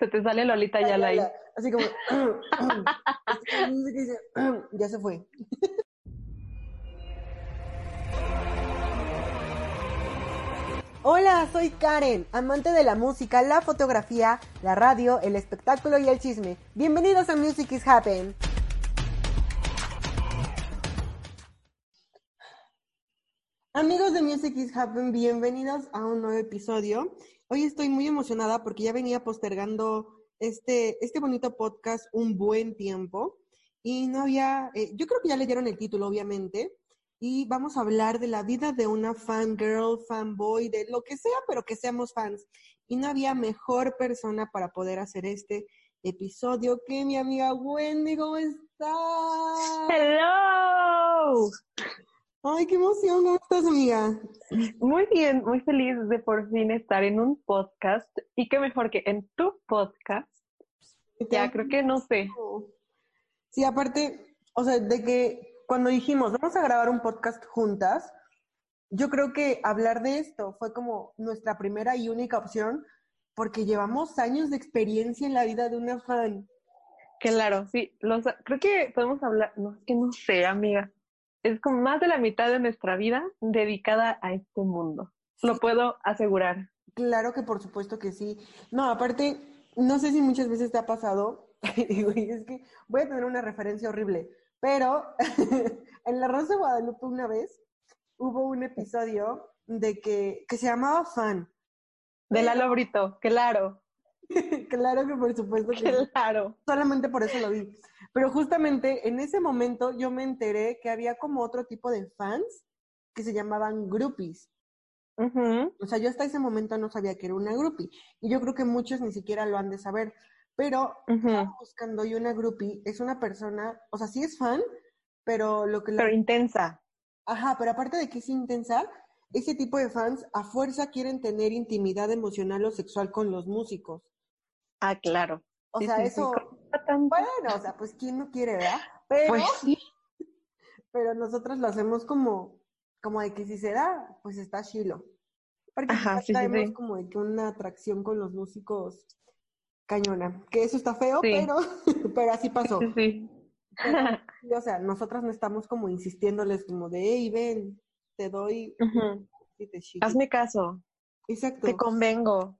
Se te sale Lolita ya la ahí. Así como. ya se fue. Hola, soy Karen, amante de la música, la fotografía, la radio, el espectáculo y el chisme. Bienvenidos a Music is Happen. Amigos de Music is Happen, bienvenidos a un nuevo episodio. Hoy estoy muy emocionada porque ya venía postergando este, este bonito podcast un buen tiempo y no había, eh, yo creo que ya leyeron el título, obviamente, y vamos a hablar de la vida de una fangirl, fanboy, de lo que sea, pero que seamos fans. Y no había mejor persona para poder hacer este episodio que mi amiga Wendy. ¿Cómo estás? ¡Hello! Ay, qué emoción. ¿Cómo estás, amiga? Muy bien, muy feliz de por fin estar en un podcast. Y qué mejor que en tu podcast. Ya, creo que no sé. Sí, aparte, o sea, de que cuando dijimos, vamos a grabar un podcast juntas, yo creo que hablar de esto fue como nuestra primera y única opción, porque llevamos años de experiencia en la vida de una fan. Claro, sí. Los, creo que podemos hablar, no, es que no sé, amiga es como más de la mitad de nuestra vida dedicada a este mundo. Lo puedo asegurar. Claro que por supuesto que sí. No, aparte, no sé si muchas veces te ha pasado, es que voy a tener una referencia horrible, pero en La Rosa de Guadalupe una vez hubo un episodio de que, que se llamaba Fan. De Lalo Brito, claro. claro que por supuesto que Claro. Solamente por eso lo vi. Pero justamente en ese momento yo me enteré que había como otro tipo de fans que se llamaban groupies. O sea, yo hasta ese momento no sabía que era una groupie. Y yo creo que muchos ni siquiera lo han de saber. Pero buscando y una groupie es una persona, o sea, sí es fan, pero lo que... Pero intensa. Ajá, pero aparte de que es intensa, ese tipo de fans a fuerza quieren tener intimidad emocional o sexual con los músicos. Ah, claro. O sea, eso, bueno, o sea, pues quién no quiere, ¿verdad? Pero, pues pero nosotros lo hacemos como, como de que si se da, pues está chilo. Porque Ajá, sí, tenemos como de que una atracción con los músicos cañona. Que eso está feo, pero, pero así pasó. Sí, o sea, nosotras no estamos como insistiéndoles como de, hey, ven, te doy. Hazme caso. Exacto. Te convengo.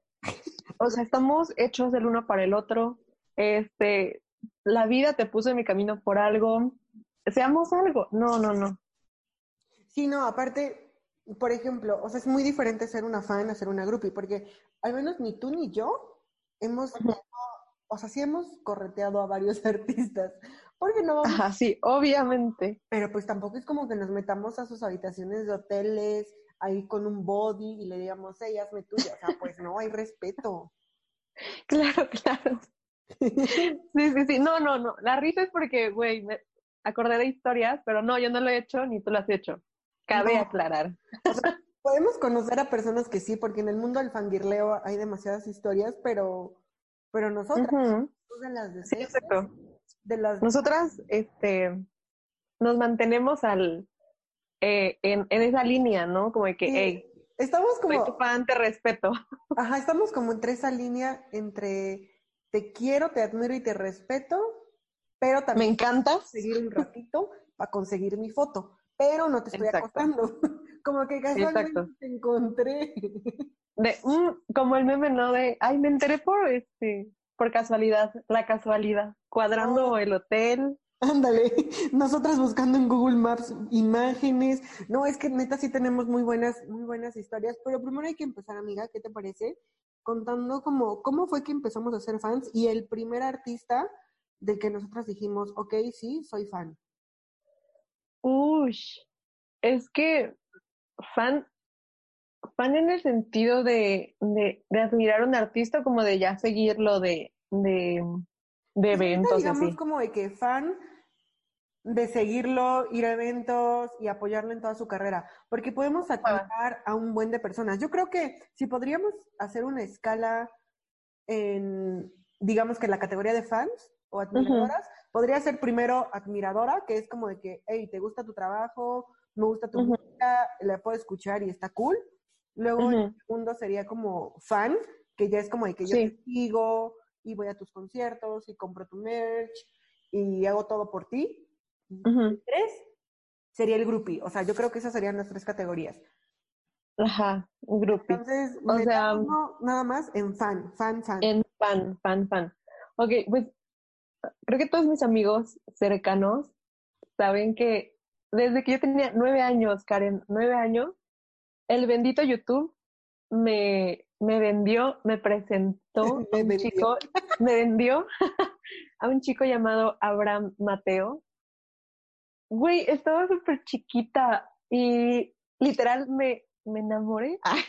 O sea, estamos hechos el uno para el otro. Este, la vida te puso en mi camino por algo. Seamos algo. No, no, no. Sí, no, aparte, por ejemplo, o sea, es muy diferente ser una fan a ser una groupie, porque al menos ni tú ni yo hemos, o sea, sí hemos correteado a varios artistas, porque no Ajá, sí, obviamente. Pero pues tampoco es como que nos metamos a sus habitaciones de hoteles, ahí con un body y le digamos, hey, hazme tuya. O sea, pues no, hay respeto. Claro, claro. Sí, sí, sí. No, no, no. La risa es porque, güey, me acordé de historias, pero no, yo no lo he hecho ni tú lo has hecho. Cabe aclarar. podemos conocer a personas que sí, porque en el mundo del fangirleo hay demasiadas historias, pero, pero nosotras, de las de sí, exacto. De las Nosotras, este, nos mantenemos al, eh, en, en, esa línea, ¿no? Como de que, hey, estamos como... Soy tu fan, te respeto. Ajá, estamos como entre esa línea entre te quiero, te admiro y te respeto, pero también... Me encanta. Seguir un ratito para conseguir mi foto, pero no te estoy acostando. como que casualmente te encontré. De, mm, como el meme, ¿no? De, ay, me enteré por, este, por casualidad, la casualidad, cuadrando el hotel, Ándale, nosotras buscando en Google Maps imágenes. No, es que neta sí tenemos muy buenas, muy buenas historias, pero primero hay que empezar, amiga, ¿qué te parece? Contando como, cómo fue que empezamos a ser fans y el primer artista del que nosotras dijimos, ok, sí, soy fan. Uy, es que fan, fan en el sentido de, de, de admirar a un artista, como de ya seguirlo, de, de de eventos. digamos así. como de que fan de seguirlo, ir a eventos y apoyarlo en toda su carrera, porque podemos admirar a un buen de personas. Yo creo que si podríamos hacer una escala en, digamos que en la categoría de fans o admiradoras, podría ser primero admiradora, que es como de que, hey, ¿te gusta tu trabajo? Me gusta tu música, la puedo escuchar y está cool. Luego el segundo sería como fan, que ya es como de que yo Sí. te sigo y voy a tus conciertos y compro tu merch y hago todo por ti. Ujú. Tres sería el groupie. O sea, yo creo que esas serían las tres categorías. Ajá, groupie. Entonces, O me sea, nada más en fan, fan, fan. En fan, fan, fan. Ok, pues creo que todos mis amigos cercanos saben que desde que yo tenía nueve años, Karen, nueve años, el bendito YouTube me, me vendió, me presentó a un vendió. chico, me vendió a un chico llamado Abraham Mateo. Güey, estaba súper chiquita y literal me, me enamoré. ¡Ay!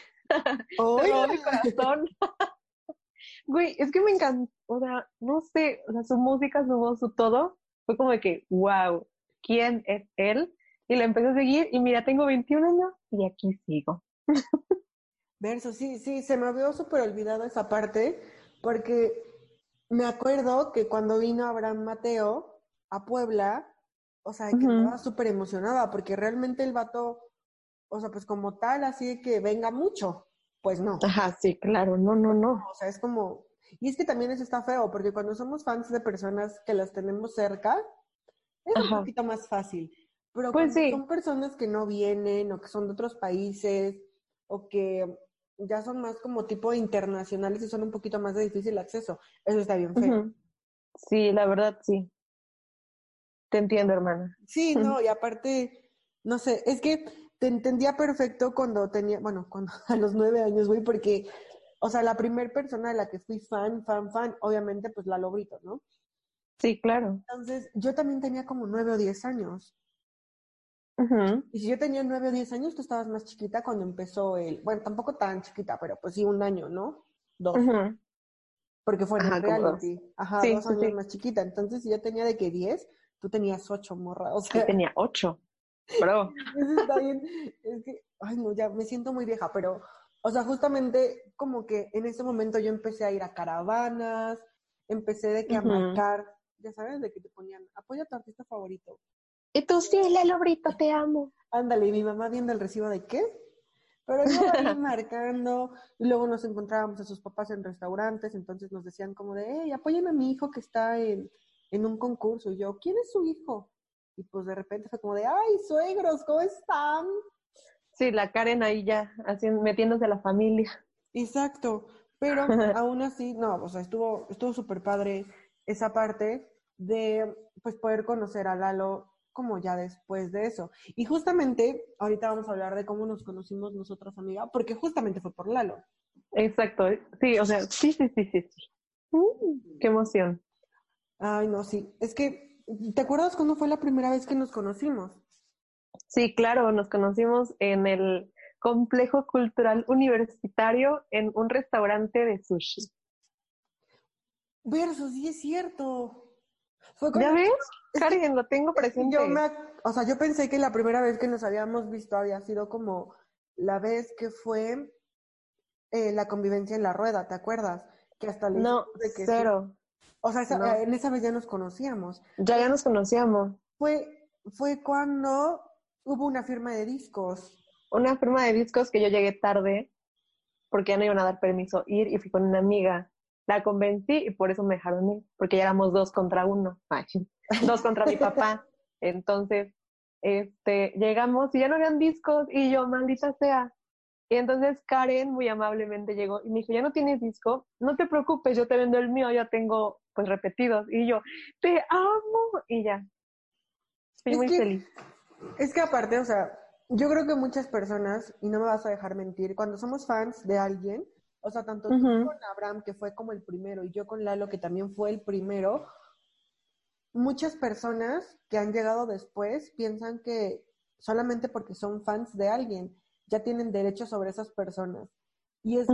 Todo mi corazón. Güey, es que me encantó, o sea, no sé, o sea, su música, su voz, su todo, fue como de que, wow, ¿quién es él? Y le empecé a seguir y mira, tengo 21 años y aquí sigo. Verso, sí, sí, se me había súper olvidado esa parte, porque me acuerdo que cuando vino Abraham Mateo a Puebla, o sea, de que estaba súper emocionada, porque realmente el vato, o sea, pues como tal, así de que venga mucho, pues no. Ajá, sí, claro, no, no, no. O sea, es como, y es que también eso está feo, porque cuando somos fans de personas que las tenemos cerca, es un poquito más fácil. Pero Pues sí. son personas que no vienen, o que son de otros países, o que ya son más como tipo internacionales y son un poquito más de difícil acceso, eso está bien feo. Sí, la verdad, sí. Te entiendo, hermana. Sí, no, y aparte, no sé, es que te entendía perfecto cuando tenía, bueno, cuando a los nueve años, güey, porque, o sea, la primera persona de la que fui fan, fan, fan, obviamente, pues la Lobrito, ¿no? Sí, claro. Entonces, yo también tenía como nueve o diez años. Ujú. Y si yo tenía nueve o diez años, tú estabas más chiquita cuando empezó el, bueno, tampoco tan chiquita, pero pues sí, un año, ¿no? Dos, Ujú. porque fue en Ajá, reality. Ajá, Sí, dos años sí. más chiquita. Entonces, si yo tenía de que diez, tú tenías ocho, morra. O Yo sea, tenía ocho. Bro. Eso está bien. Es que, ay, no, ya me siento muy vieja, pero, o sea, justamente como que en ese momento yo empecé a ir a caravanas, empecé de que a marcar, ya sabes, de que te ponían, apoya a tu artista favorito. Y tú sí, Lelo Brito, te amo. Ándale, y mi mamá viendo el recibo de qué. Pero yo ahí marcando, y luego nos encontrábamos a sus papás en restaurantes, entonces nos decían como de, hey, apoyen a mi hijo que está en, en un concurso. Y yo, ¿quién es su hijo? Y pues de repente fue como de, ay, suegros, ¿cómo están? Sí, la Karen ahí ya, así metiéndose a la familia. Exacto, pero aún así, no, o sea, estuvo estuvo súper padre esa parte de pues poder conocer a Lalo como ya después de eso. Y justamente ahorita vamos a hablar de cómo nos conocimos nosotros, amiga, porque justamente fue por Lalo. Exacto, sí, o sea, sí, sí, sí, sí. Mm, qué emoción. Ay, no, sí, es que, ¿te acuerdas cuándo fue la primera vez que nos conocimos? Sí, claro, nos conocimos en el complejo cultural universitario en un restaurante de sushi. Versus, sí es cierto. Fue ¿Ya ves? Karen, lo tengo presente. Yo me, o sea, yo pensé que la primera vez que nos habíamos visto había sido como la vez que fue eh, la convivencia en la rueda, ¿te acuerdas? Que hasta le No, de que cero. O sea, esa- No. eh, en esa vez ya nos conocíamos. Ya, ya nos conocíamos. Fue, fue cuando hubo una firma de discos. Una firma de discos que yo llegué tarde porque ya no iban a dar permiso ir y fui con una amiga. La convencí y por eso me dejaron ir, porque ya éramos dos contra uno. Ay, dos contra mi papá. Entonces, este, llegamos y ya no habían discos y yo, maldita sea. Y entonces Karen muy amablemente llegó y me dijo, ya no tienes disco, no te preocupes, yo te vendo el mío, ya tengo pues repetidos. Y yo, te amo. Y ya. Estoy Es muy que- feliz. Es que aparte, o sea, yo creo que muchas personas, y no me vas a dejar mentir, cuando somos fans de alguien, o sea, tanto tú con Abraham, que fue como el primero, y yo con Lalo, que también fue el primero, muchas personas que han llegado después piensan que solamente porque son fans de alguien, ya tienen derecho sobre esas personas. Y es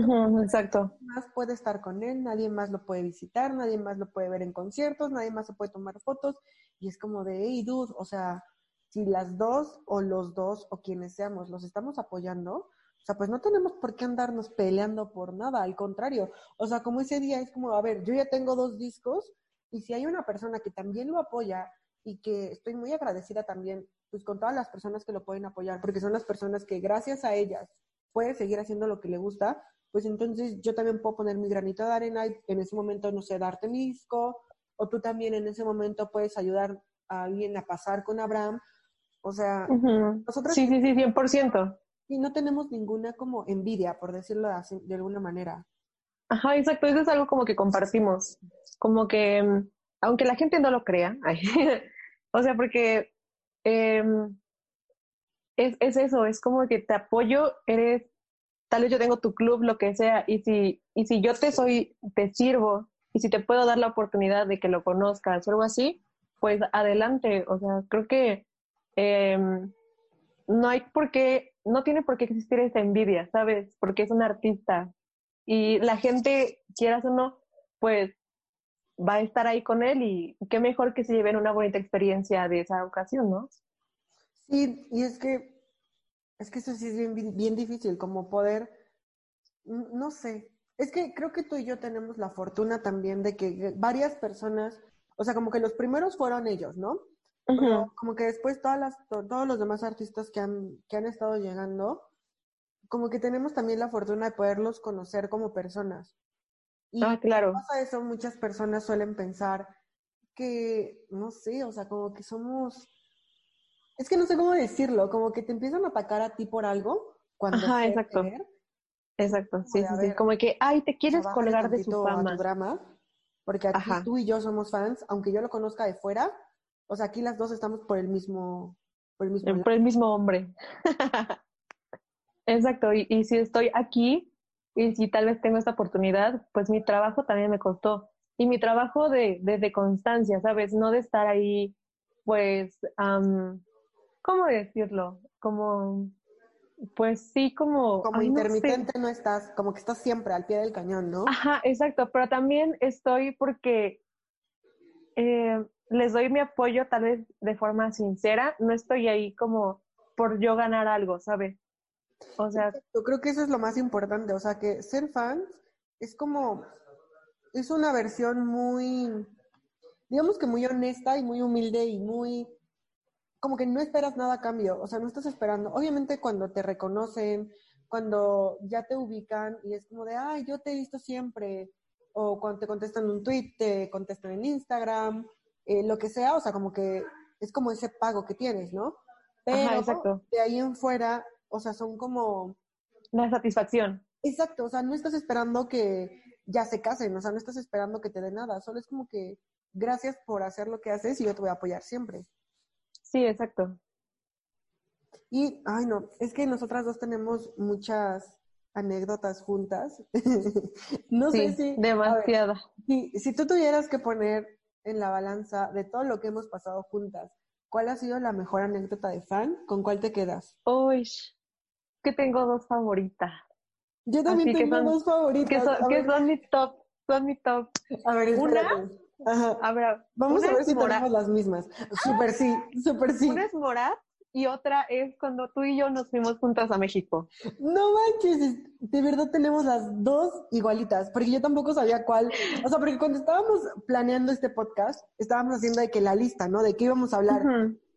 exacto. nadie más puede estar con él, nadie más lo puede visitar, nadie más lo puede ver en conciertos, nadie más se puede tomar fotos. Y es como de, hey, dude, o sea, si las dos o los dos o quienes seamos los estamos apoyando, o sea, pues no tenemos por qué andarnos peleando por nada, al contrario. O sea, como ese día es como, a ver, yo ya tengo dos discos y si hay una persona que también lo apoya y que estoy muy agradecida también, pues con todas las personas que lo pueden apoyar, porque son las personas que gracias a ellas puede seguir haciendo lo que le gusta, pues entonces yo también puedo poner mi granito de arena y en ese momento, no sé, darte mi disco, o tú también en ese momento puedes ayudar a alguien a pasar con Abraham. O sea, Ujú. nosotros Sí, sí, sí, 100%. y no tenemos ninguna como envidia, por decirlo así, de alguna manera. Ajá, exacto. Eso es algo como que compartimos. Como que, mm, aunque la gente no lo crea, ay, o sea, porque em, es, es eso, es como que te apoyo, eres, tal vez yo tengo tu club, lo que sea, y si, y si yo te soy, te sirvo, y si te puedo dar la oportunidad de que lo conozcas o algo así, pues adelante. O sea, creo que em, no hay por qué, no tiene por qué existir esa envidia, ¿sabes? Porque es un artista. Y la gente, quieras o no, pues va a estar ahí con él y qué mejor que se lleven una bonita experiencia de esa ocasión, ¿no? Sí, y es que, es que eso sí es bien, difícil, como poder, no sé, es que creo que tú y yo tenemos la fortuna también de que varias personas, o sea, como que los primeros fueron ellos, ¿no? Pero como que después todas las, to- todos los demás artistas que han, que han estado llegando, como que tenemos también la fortuna de poderlos conocer como personas. Y Ah, claro. pasa eso, muchas personas suelen pensar que, no sé, o sea, como que somos, es que no sé cómo decirlo, como que te empiezan a atacar a ti por algo cuando Ajá, exacto. querer. Exacto, sí, sí, sí. Como que, ay, te quieres colgar de su tantito a tu fama. drama, porque aquí Ajá. tú y yo somos fans, aunque yo lo conozca de fuera, o sea, aquí las dos estamos por el mismo, por el mismo lado. Por el mismo hombre. Exacto, y, y si estoy aquí y si tal vez tengo esta oportunidad, pues mi trabajo también me costó. Y mi trabajo de, de, de constancia, ¿sabes? No de estar ahí, pues, am, ¿cómo decirlo? Como, pues sí, como... Como ay, no sé. intermitente no estás, como que estás siempre al pie del cañón, ¿no? Ajá, exacto, pero también estoy porque eh, les doy mi apoyo tal vez de forma sincera, no estoy ahí como por yo ganar algo, ¿sabes? O sea, Yo creo que eso es lo más importante, o sea, que ser fans es como, es una versión muy, digamos que muy honesta y muy humilde y muy, como que no esperas nada a cambio, o sea, no estás esperando, obviamente cuando te reconocen, cuando ya te ubican y es como de, ay, yo te he visto siempre, o cuando te contestan un tweet, te contestan en Instagram, eh, lo que sea, o sea, como que es como ese pago que tienes, ¿no? Pero Ajá, exacto. de ahí en fuera, o sea, son como, la satisfacción. exacto, o sea, no estás esperando que ya se casen, o sea, no estás esperando que te dé nada, solo es como que gracias por hacer lo que haces y yo te voy a apoyar siempre. Sí, exacto. Y, ay no, es que nosotras dos tenemos muchas anécdotas juntas. no sé si, a ver, demasiada. si, si tú tuvieras que poner en la balanza de todo lo que hemos pasado juntas, ¿cuál ha sido la mejor anécdota de fan? ¿Con cuál te quedas? Uy, que tengo dos favoritas. Yo también Así tengo son- dos favoritas. Que son, que ver, son mi top, son mi top. a ver, una-. Ajá. A ver, Vamos a ver si Morat. tenemos las mismas. Súper sí, súper sí. Una es Morat y otra es cuando tú y yo nos fuimos juntas a México. No manches, es- de verdad tenemos las dos igualitas, porque yo tampoco sabía cuál. O sea, porque cuando estábamos planeando este podcast, estábamos haciendo de que la lista, ¿no? De qué íbamos a hablar.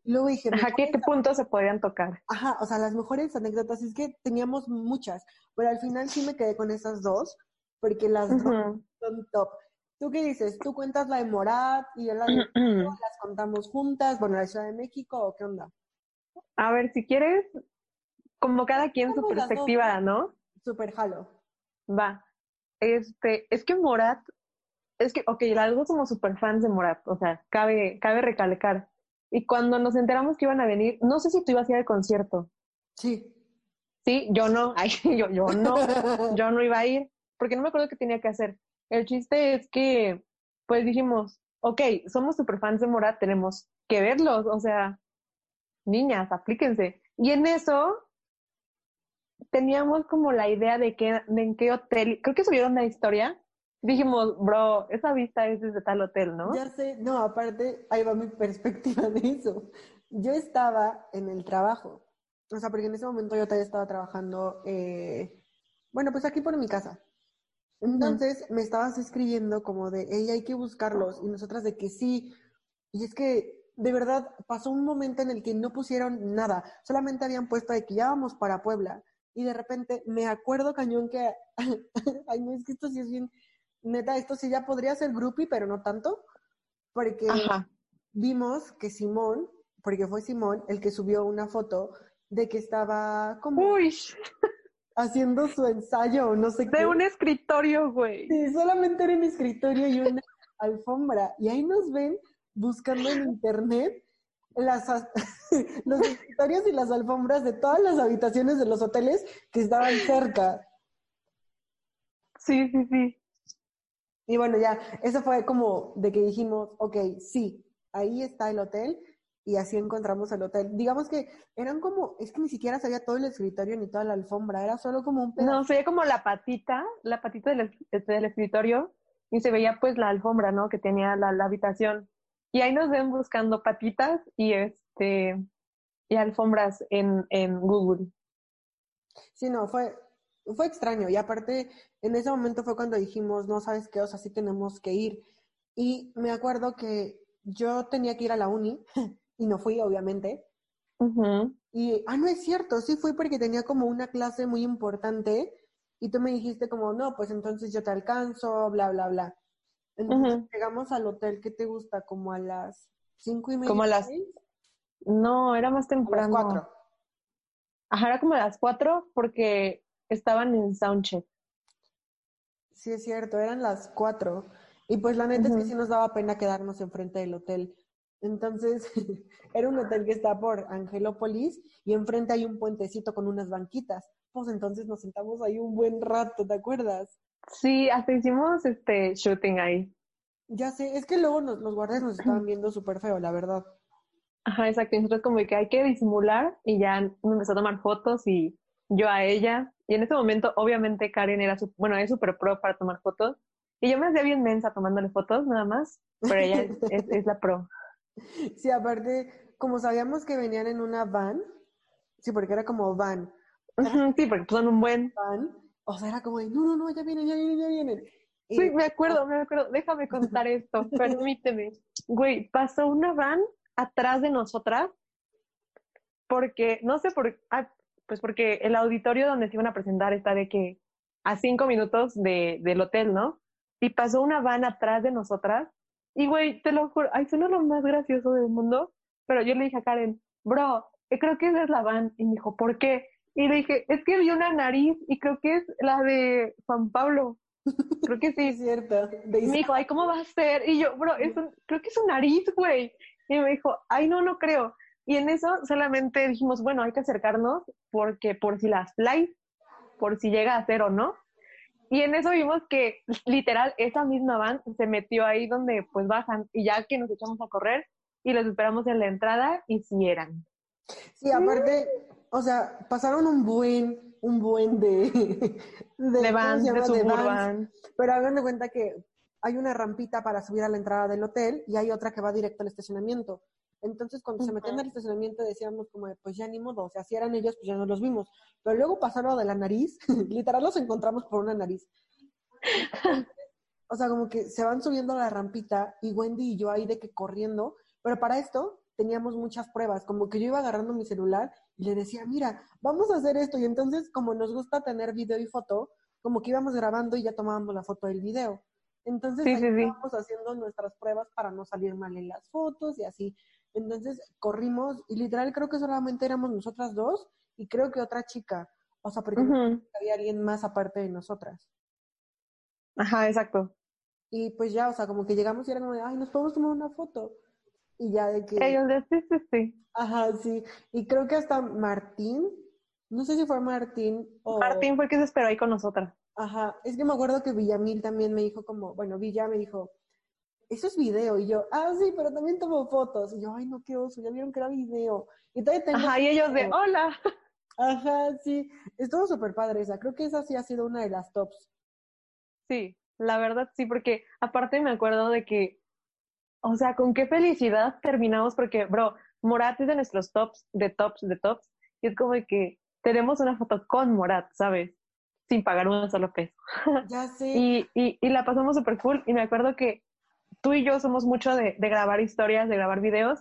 Y luego dije, Ajá, ¿qué, qué puntos se podrían tocar? ajá, o sea, las mejores anécdotas, es que teníamos muchas, pero al final sí me quedé con esas dos, porque las dos son top. ¿Tú qué dices? ¿Tú cuentas la de Morat y yo la de México? ¿Las contamos juntas? Bueno, la Ciudad de México o qué onda? A ver, si quieres, como cada quien su dos, perspectiva, ¿no? Super jalo. Va. Este, es que Morat, es que, ok, las dos somos super fans de Morat, o sea, cabe, cabe recalcar. Y cuando nos enteramos que iban a venir, no sé si tú ibas a ir al concierto. Sí. Sí, yo no, ay, yo, yo no, yo no iba a ir, porque no me acuerdo qué tenía que hacer. El chiste es que, pues dijimos, ok, somos super fans de Morat, tenemos que verlos, o sea, niñas, aplíquense. Y en eso, teníamos como la idea de que, de en qué hotel, creo que subieron la historia. Dijimos, bro, esa vista es desde tal hotel, ¿no? Ya sé, no, aparte, ahí va mi perspectiva de eso. Yo estaba en el trabajo, o sea, porque en ese momento yo todavía estaba trabajando, eh, bueno, pues aquí por mi casa. Entonces me estabas escribiendo como de, ella hay que buscarlos, y nosotras de que sí. Y es que, de verdad, pasó un momento en el que no pusieron nada, solamente habían puesto de que ya vamos para Puebla. Y de repente me acuerdo cañón que, ay, no, es que esto sí es bien, neta, esto sí ya podría ser groupie, pero no tanto, porque vimos que Simón, porque fue Simón el que subió una foto de que estaba como Uy, haciendo su ensayo, no sé qué. de un escritorio, güey. Sí, solamente era un escritorio y una alfombra. Y ahí nos ven buscando en internet las, as- los escritorios y las alfombras de todas las habitaciones de los hoteles que estaban cerca. Sí, sí, sí. Y bueno, ya, eso fue como de que dijimos, ok, sí, ahí está el hotel y así encontramos el hotel. Digamos que eran como, es que ni siquiera se veía todo el escritorio ni toda la alfombra, era solo como un pedazo. No, se veía como la patita, la patita del, es- del escritorio y se veía pues la alfombra, ¿no? Que tenía la, la habitación. Y ahí nos ven buscando patitas y este y alfombras en, en Google. Sí, no, fue, fue extraño. Y aparte, en ese momento fue cuando dijimos, no sabes qué, o sea, sí tenemos que ir. Y me acuerdo que yo tenía que ir a la uni y no fui, obviamente. Y, ah, no es cierto, sí fui porque tenía como una clase muy importante y tú me dijiste como, no, pues entonces yo te alcanzo, bla, bla, bla. Entonces llegamos al hotel, ¿qué te gusta? Como a las cinco y media. Como a las seis? No, era más A las temprano. cuatro. Ajá, era como a las cuatro porque estaban en soundcheck. Sí, es cierto, eran las cuatro. Y pues la neta es que sí nos daba pena quedarnos enfrente del hotel. Entonces, era un hotel que está por Angelópolis y enfrente hay un puentecito con unas banquitas. Pues entonces nos sentamos ahí un buen rato, ¿te acuerdas? Sí, hasta hicimos este shooting ahí. Ya sé, es que luego nos- los guardias nos estaban viendo súper feo, la verdad. Ajá, exacto. Nosotros como que hay que disimular y ya me empezó a tomar fotos y yo a ella. Y en ese momento, obviamente, Karen era su, bueno, es súper pro para tomar fotos. Y yo me hacía bien mensa tomándole fotos, nada más. Pero ella es, es- es la pro. Sí, aparte, como sabíamos que venían en una van, sí, porque era como van, Sí, porque son un buen. van, o sea, era como de, no, no, no, ya vienen, ya vienen, ya vienen. Y- Sí, me acuerdo, me acuerdo. Déjame contar esto, permíteme. Güey, pasó una van atrás de nosotras porque, no sé por ah, pues porque el auditorio donde se iban a presentar está de que a cinco minutos de, del hotel, ¿no? Y pasó una van atrás de nosotras y, güey, te lo juro, ay, suena lo más gracioso del mundo, pero yo le dije a Karen, bro, eh, creo que esa es la van. Y me dijo, ¿por qué? Y le dije, es que vi una nariz y creo que es la de Juan Pablo. Creo que sí, es cierto. De me dijo, ay, ¿cómo va a ser? Y yo, bro, es un- creo que es su nariz, güey. Y me dijo, ay, no, no creo. Y en eso solamente dijimos, bueno, hay que acercarnos porque por si las flies, por si llega a ser o no. Y en eso vimos que literal esa misma van se metió ahí donde pues bajan y ya que nos echamos a correr y los esperamos en la entrada y si eran. Sí, aparte, o sea, pasaron un buen, un buen de, de, De ¿cómo vans, se de llama? De vans. suburban. Pero hagan de cuenta que hay una rampita para subir a la entrada del hotel y hay otra que va directo al estacionamiento. Entonces, cuando se metían al estacionamiento decíamos como, de, pues ya ni modo, o sea, si eran ellos, pues ya no los vimos. Pero luego pasaron de la nariz, literal los encontramos por una nariz. O sea, como que se van subiendo a la rampita y Wendy y yo ahí de que corriendo, pero para esto teníamos muchas pruebas, como que yo iba agarrando mi celular y le decía, mira, vamos a hacer esto. Y entonces, como nos gusta tener video y foto, como que íbamos grabando y ya tomábamos la foto del video. Entonces, Sí, ahí sí, sí. estábamos haciendo nuestras pruebas para no salir mal en las fotos y así. Entonces, corrimos y literal creo que solamente éramos nosotras dos y creo que otra chica. O sea, porque Ujú. había alguien más aparte de nosotras. Ajá, exacto. Y pues ya, o sea, como que llegamos y era como de, ay, nos podemos tomar una foto. Y ya de que, Ellos de sí, sí, sí. ajá, sí. Y creo que hasta Martín, no sé si fue Martín o... Martín fue el que se esperó ahí con nosotras. Ajá, es que me acuerdo que Villamil también me dijo como, bueno, Villa me dijo, eso es video. Y yo, ah, sí, pero también tomo fotos. Y yo, ay, no, qué oso, ya vieron que era video. Y todavía tengo... Ajá, y ellos de, hola. Ajá, sí. Estuvo súper padre esa. Creo que esa sí ha sido una de las tops. Sí, la verdad sí, porque aparte me acuerdo de que, o sea, con qué felicidad terminamos, porque, bro, Morat es de nuestros tops, de tops, de tops, y es como de que tenemos una foto con Morat, ¿sabes? Sin pagar un solo peso. Ya sé. y, y, y la pasamos súper cool, y me acuerdo que tú y yo somos mucho de, de grabar historias, de grabar videos,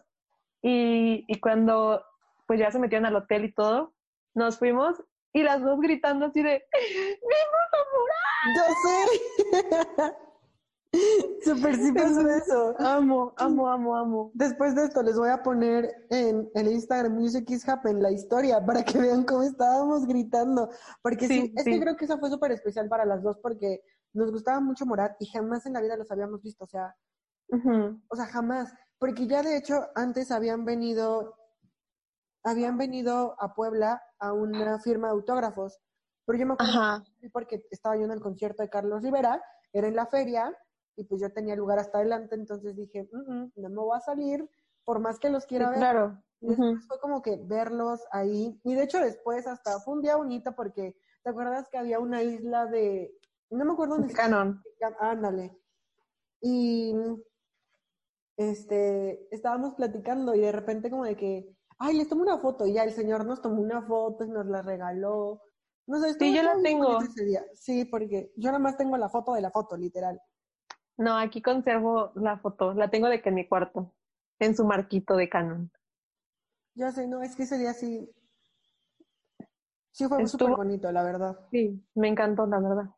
y, y cuando pues ya se metieron al hotel y todo, nos fuimos y las dos gritando así de ¡Vimos a Morat! Ya sé. Súper sí pasó eso. Amo, amo, amo, amo. Después de esto les voy a poner en el Instagram Music is Happen la historia para que vean cómo estábamos gritando. Porque sí, Sí, es sí. que creo que esa fue súper especial para las dos porque nos gustaba mucho Morat y jamás en la vida los habíamos visto. O sea, O sea, jamás. Porque ya de hecho antes habían venido, habían venido a Puebla a una firma de autógrafos. Pero yo me acuerdo Ajá. Porque estaba yo en el concierto de Carlos Rivera, era en la feria, y pues yo tenía lugar hasta adelante, entonces dije, "Mm, mm, no me voy a salir, por más que los Sí, quiera ver. claro. Y después fue como que verlos ahí, y de hecho después hasta fue un día bonito porque, ¿te acuerdas que había una isla de, no me acuerdo dónde Canon. ándale, y este, estábamos platicando y de repente como de que, ay, les tomo una foto, y ya el señor nos tomó una foto y nos la regaló. No sé, Sí, yo la tengo. bonito ese día. Sí, porque yo nada más tengo la foto de la foto, literal. No, aquí conservo la foto. La tengo de que en mi cuarto, en su marquito de Canon. Ya sé, no, es que ese día sí, sí fue súper bonito, la verdad. Sí, me encantó, la verdad.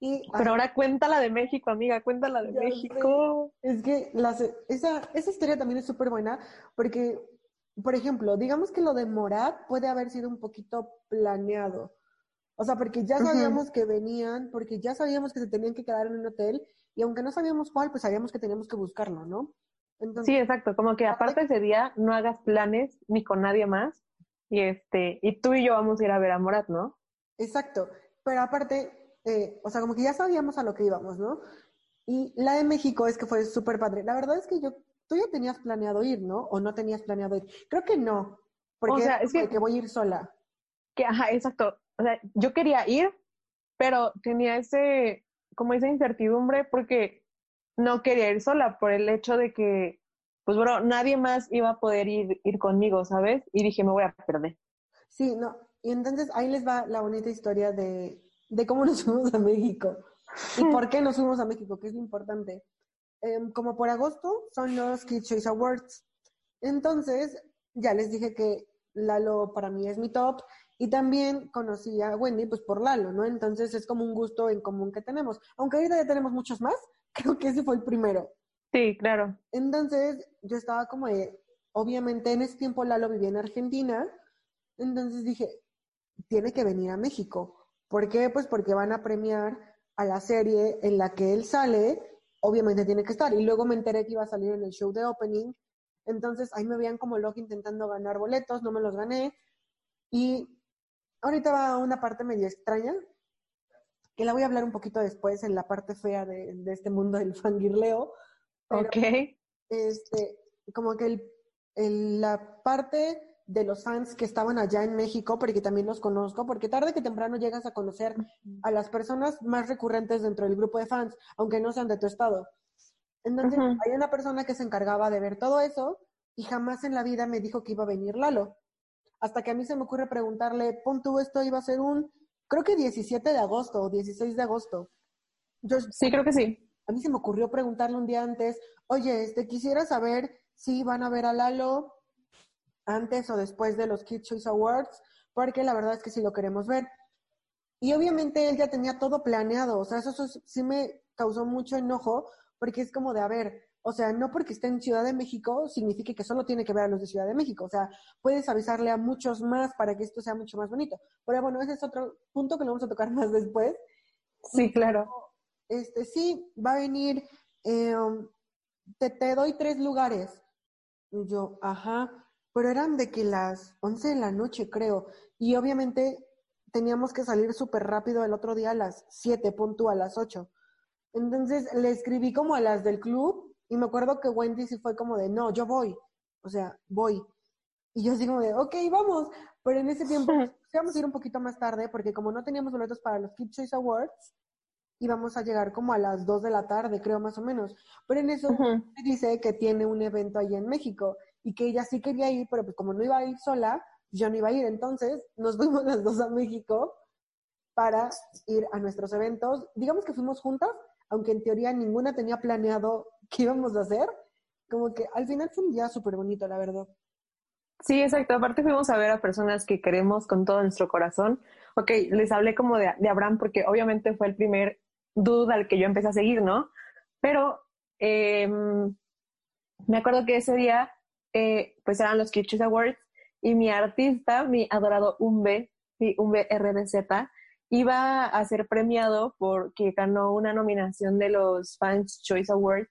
Y Pero ahora cuéntala de México, amiga, cuéntala de sé. México. Es que las- esa, esa historia también es súper buena porque, por ejemplo, digamos que lo de Morat puede haber sido un poquito planeado. O sea, porque ya sabíamos que venían, porque ya sabíamos que se tenían que quedar en un hotel y aunque no sabíamos cuál, pues sabíamos que teníamos que buscarlo, ¿no? Entonces, Sí, exacto, como que aparte ese día no hagas planes ni con nadie más. Y este, y tú y yo vamos a ir a ver a Morat, ¿no? Exacto, pero aparte, eh, o sea, como que ya sabíamos a lo que íbamos, ¿no? Y la de México es que fue súper padre. La verdad es que yo, tú ya tenías planeado ir, ¿no? O no tenías planeado ir. Creo que no, porque O sea, es que- que voy a ir sola. Que, ajá, exacto. O sea, yo quería ir, pero tenía ese, como esa incertidumbre porque no quería ir sola por el hecho de que, pues bueno, nadie más iba a poder ir, ir conmigo, ¿sabes? Y dije, me voy a perder. Sí, no. Y entonces ahí les va la bonita historia de, de cómo nos fuimos a México y por qué nos fuimos a México, que es lo importante. Em, como por agosto son los Kids Choice Awards. Entonces, ya les dije que Lalo para mí es mi top y también conocí a Wendy pues por Lalo, ¿no? Entonces es como un gusto en común que tenemos. Aunque ahorita ya tenemos muchos más, creo que ese fue el primero. Sí, claro. Entonces, yo estaba como de, obviamente en ese tiempo Lalo vivía en Argentina, entonces dije, tiene que venir a México. ¿Por qué? Pues porque van a premiar a la serie en la que él sale, obviamente tiene que estar. Y luego me enteré que iba a salir en el show de opening, entonces ahí me veían como loco intentando ganar boletos, no me los gané. Y ahorita va una parte medio extraña, que la voy a hablar un poquito después en la parte fea de, de este mundo del fangirleo. Pero, Ok. este, como que el, el- la parte de los fans que estaban allá en México, porque también los conozco, porque tarde que temprano llegas a conocer a las personas más recurrentes dentro del grupo de fans, aunque no sean de tu estado. Entonces, hay una persona que se encargaba de ver todo eso y jamás en la vida me dijo que iba a venir Lalo. Hasta que a mí se me ocurre preguntarle, pon tú, esto iba a ser un, creo que 17 de agosto o 16 de agosto. Yo, Sí, creo que sí. a mí se me ocurrió preguntarle un día antes, oye, este, quisiera saber si van a ver a Lalo antes o después de los Kids Choice Awards, porque la verdad es que sí lo queremos ver. Y obviamente él ya tenía todo planeado, o sea, eso, eso sí me causó mucho enojo, porque es como de, a ver, o sea, no porque esté en Ciudad de México significa que solo tiene que ver a los de Ciudad de México, o sea, puedes avisarle a muchos más para que esto sea mucho más bonito. Pero bueno, ese es otro punto que lo vamos a tocar más después. Sí, claro. Este, sí, va a venir, eh, te, te doy tres lugares. Y yo, ajá, pero eran de que las 11 de la noche, creo. Y obviamente teníamos que salir súper rápido el otro día a las 7, punto a las 8. Entonces le escribí como a las del club y me acuerdo que Wendy sí fue como de, no, yo voy. O sea, voy. Y yo así como de, ok, vamos. Pero en ese tiempo íbamos a ir un poquito más tarde porque como no teníamos boletos para los Kid Choice Awards, íbamos a llegar como a las 2 de la tarde, creo más o menos. Pero en eso dice que tiene un evento allí en México y que ella sí quería ir, pero pues como no iba a ir sola, yo no iba a ir. Entonces nos fuimos las dos a México para ir a nuestros eventos. Digamos que fuimos juntas, aunque en teoría ninguna tenía planeado qué íbamos a hacer. Como que al final fue un día súper bonito, la verdad. Sí, exacto. Aparte fuimos a ver a personas que queremos con todo nuestro corazón. Ok, les hablé como de, de Abraham porque obviamente fue el primer dude al que yo empecé a seguir, ¿no? Pero em, me acuerdo que ese día, eh, pues eran los Kitschus Awards y mi artista, mi adorado Umbe, mi Umbe RDZ, iba a ser premiado porque ganó una nominación de los Fans Choice Awards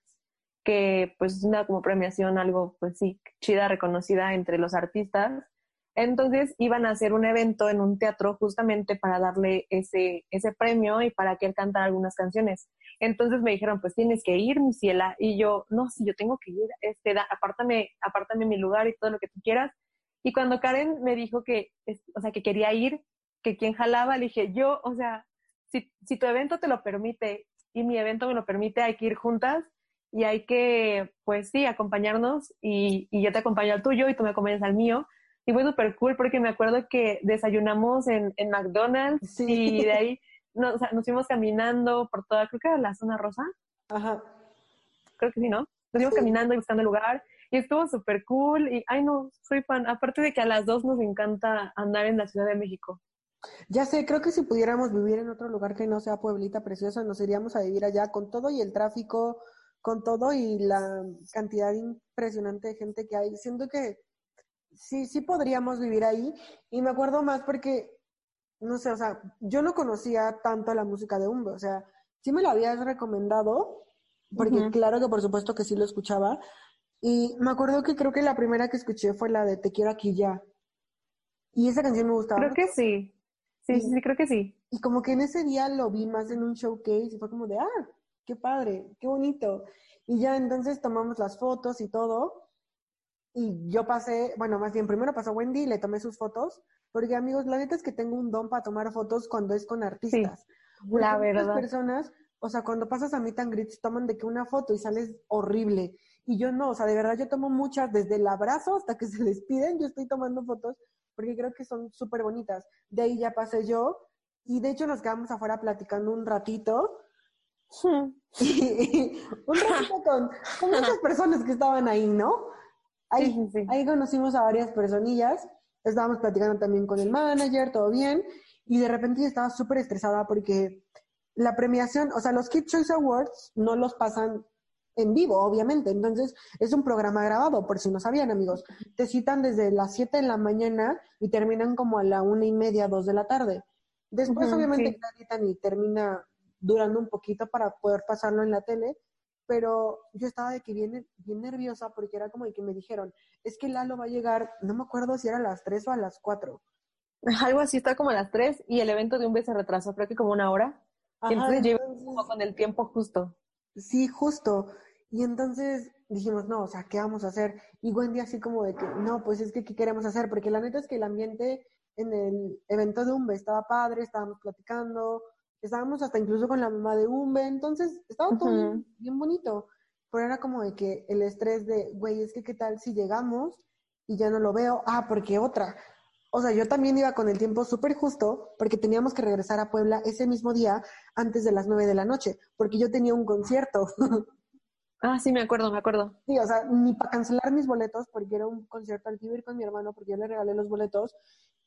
que pues es una como premiación algo pues sí, chida, reconocida entre los artistas. Entonces iban a hacer un evento en un teatro justamente para darle ese, ese premio y para que él cantara algunas canciones. Entonces me dijeron, pues tienes que ir, mi ciela. Y yo, no, sí, yo tengo que ir, este, da, apártame, apártame mi lugar y todo lo que tú quieras. Y cuando Karen me dijo que, o sea, que quería ir, que quien jalaba, le dije, yo, o sea, si, si tu evento te lo permite y mi evento me lo permite, hay que ir juntas y hay que, pues sí, acompañarnos y, y yo te acompaño al tuyo y tú me acompañas al mío. Y fue súper cool porque me acuerdo que desayunamos en, en McDonald's y de ahí nos, o sea, nos fuimos caminando por toda, creo que era la zona rosa. Ajá. Creo que sí, ¿no? Nos fuimos caminando y buscando el lugar y estuvo súper cool y, ay no, soy fan. Aparte de que a las dos nos encanta andar en la Ciudad de México. Ya sé, creo que si pudiéramos vivir en otro lugar que no sea Pueblita Preciosa, nos iríamos a vivir allá con todo y el tráfico, con todo y la cantidad impresionante de gente que hay. Siento que sí, sí podríamos vivir ahí. Y me acuerdo más porque, no sé, o sea, yo no conocía tanto la música de Umbe, o sea, sí me lo habías recomendado, porque claro que por supuesto que sí lo escuchaba. Y me acuerdo que creo que la primera que escuché fue la de Te quiero aquí ya. Y esa canción me gustaba. Creo que sí. Sí, sí, sí, creo que sí. Y como que en ese día lo vi más en un showcase y fue como de, ah, qué padre, qué bonito. Y ya entonces tomamos las fotos y todo. Y yo pasé, bueno, más bien primero pasó Wendy, le tomé sus fotos, porque amigos, la neta es que tengo un don para tomar fotos cuando es con artistas. la verdad. personas, o sea, cuando pasas a Meet and Greets, toman de que una foto y sales horrible. Y yo no, o sea, de verdad yo tomo muchas, desde el abrazo hasta que se despiden, yo estoy tomando fotos porque creo que son súper bonitas. De ahí ya pasé yo y de hecho nos quedamos afuera platicando un ratito. un ratito con, con muchas personas que estaban ahí, ¿no? Ahí, ahí conocimos a varias personillas. Estábamos platicando también con el manager, todo bien. Y de repente yo estaba súper estresada porque la premiación, o sea, los Kid Choice Awards no los pasan en vivo, obviamente. Entonces, es un programa grabado, por si no sabían, amigos. Te citan desde las 7 de la mañana y terminan como a la una y media, dos de la tarde. Después, obviamente, editan y termina durando un poquito para poder pasarlo en la tele. Pero yo estaba de que bien, bien nerviosa porque era como de que me dijeron, es que Lalo va a llegar, no me acuerdo si era a las 3 o a las 4. Algo así, está como a las 3 y el evento de un vez se retrasó, creo que como una hora. entonces, entonces... con el tiempo justo. Sí, justo. Y entonces dijimos, no, o sea, ¿qué vamos a hacer? Y Wendy así como de que, no, pues es que, ¿qué queremos hacer? Porque la neta es que el ambiente en el evento de Umbe estaba padre, estábamos platicando, estábamos hasta incluso con la mamá de Umbe, entonces estaba todo bien, bonito. Pero era como de que el estrés de, güey, es que qué tal si llegamos y ya no lo veo, ah, porque otra. O sea, yo también iba con el tiempo súper justo porque teníamos que regresar a Puebla ese mismo día antes de las nueve de la noche, porque yo tenía un concierto. Ah, sí, me acuerdo, me acuerdo. Sí, o sea, ni para cancelar mis boletos, porque era un concierto al que ir con mi hermano, porque yo le regalé los boletos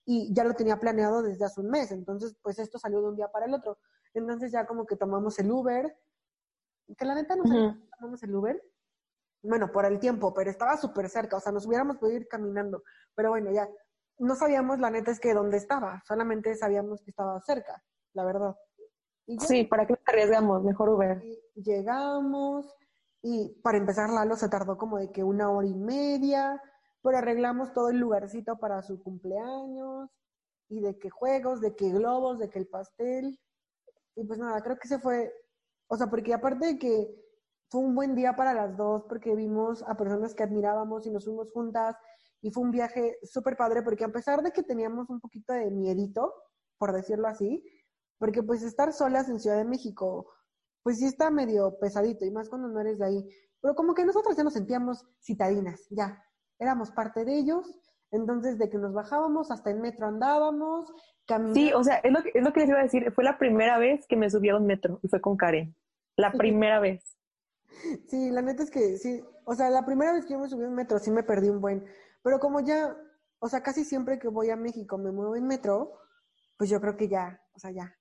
y ya lo tenía planeado desde hace un mes. Entonces, pues esto salió de un día para el otro. Entonces ya como que tomamos el Uber, que la neta no sé tomamos el Uber. Bueno, por el tiempo, pero estaba súper cerca, o sea, nos hubiéramos podido ir caminando. Pero bueno, ya, no sabíamos, la neta es que dónde estaba, solamente sabíamos que estaba cerca, la verdad. sí, ¿para qué nos arriesgamos? Mejor Uber. Llegamos, y para empezar, Lalo se tardó como de que una hora y media, pero arreglamos todo el lugarcito para su cumpleaños, y de que juegos, de que globos, de que el pastel. Y pues nada, creo que se fue, o sea, porque aparte de que fue un buen día para las dos, porque vimos a personas que admirábamos y nos fuimos juntas, y fue un viaje súper padre porque a pesar de que teníamos un poquito de miedito, por decirlo así, porque pues estar solas en Ciudad de México, pues sí está medio pesadito y más cuando no eres de ahí, pero como que nosotros ya nos sentíamos citadinas, ya, éramos parte de ellos, entonces de que nos bajábamos hasta el metro andábamos, caminando. Sí, o sea, es lo, que, es lo que les iba a decir, fue la primera vez que me subí a un metro y fue con Karen, la primera vez. Sí, la neta es que sí, o sea, la primera vez que yo me subí a un metro sí me perdí un buen, pero como ya, o sea, casi siempre que voy a México me muevo en metro, pues yo creo que ya, o sea, ya,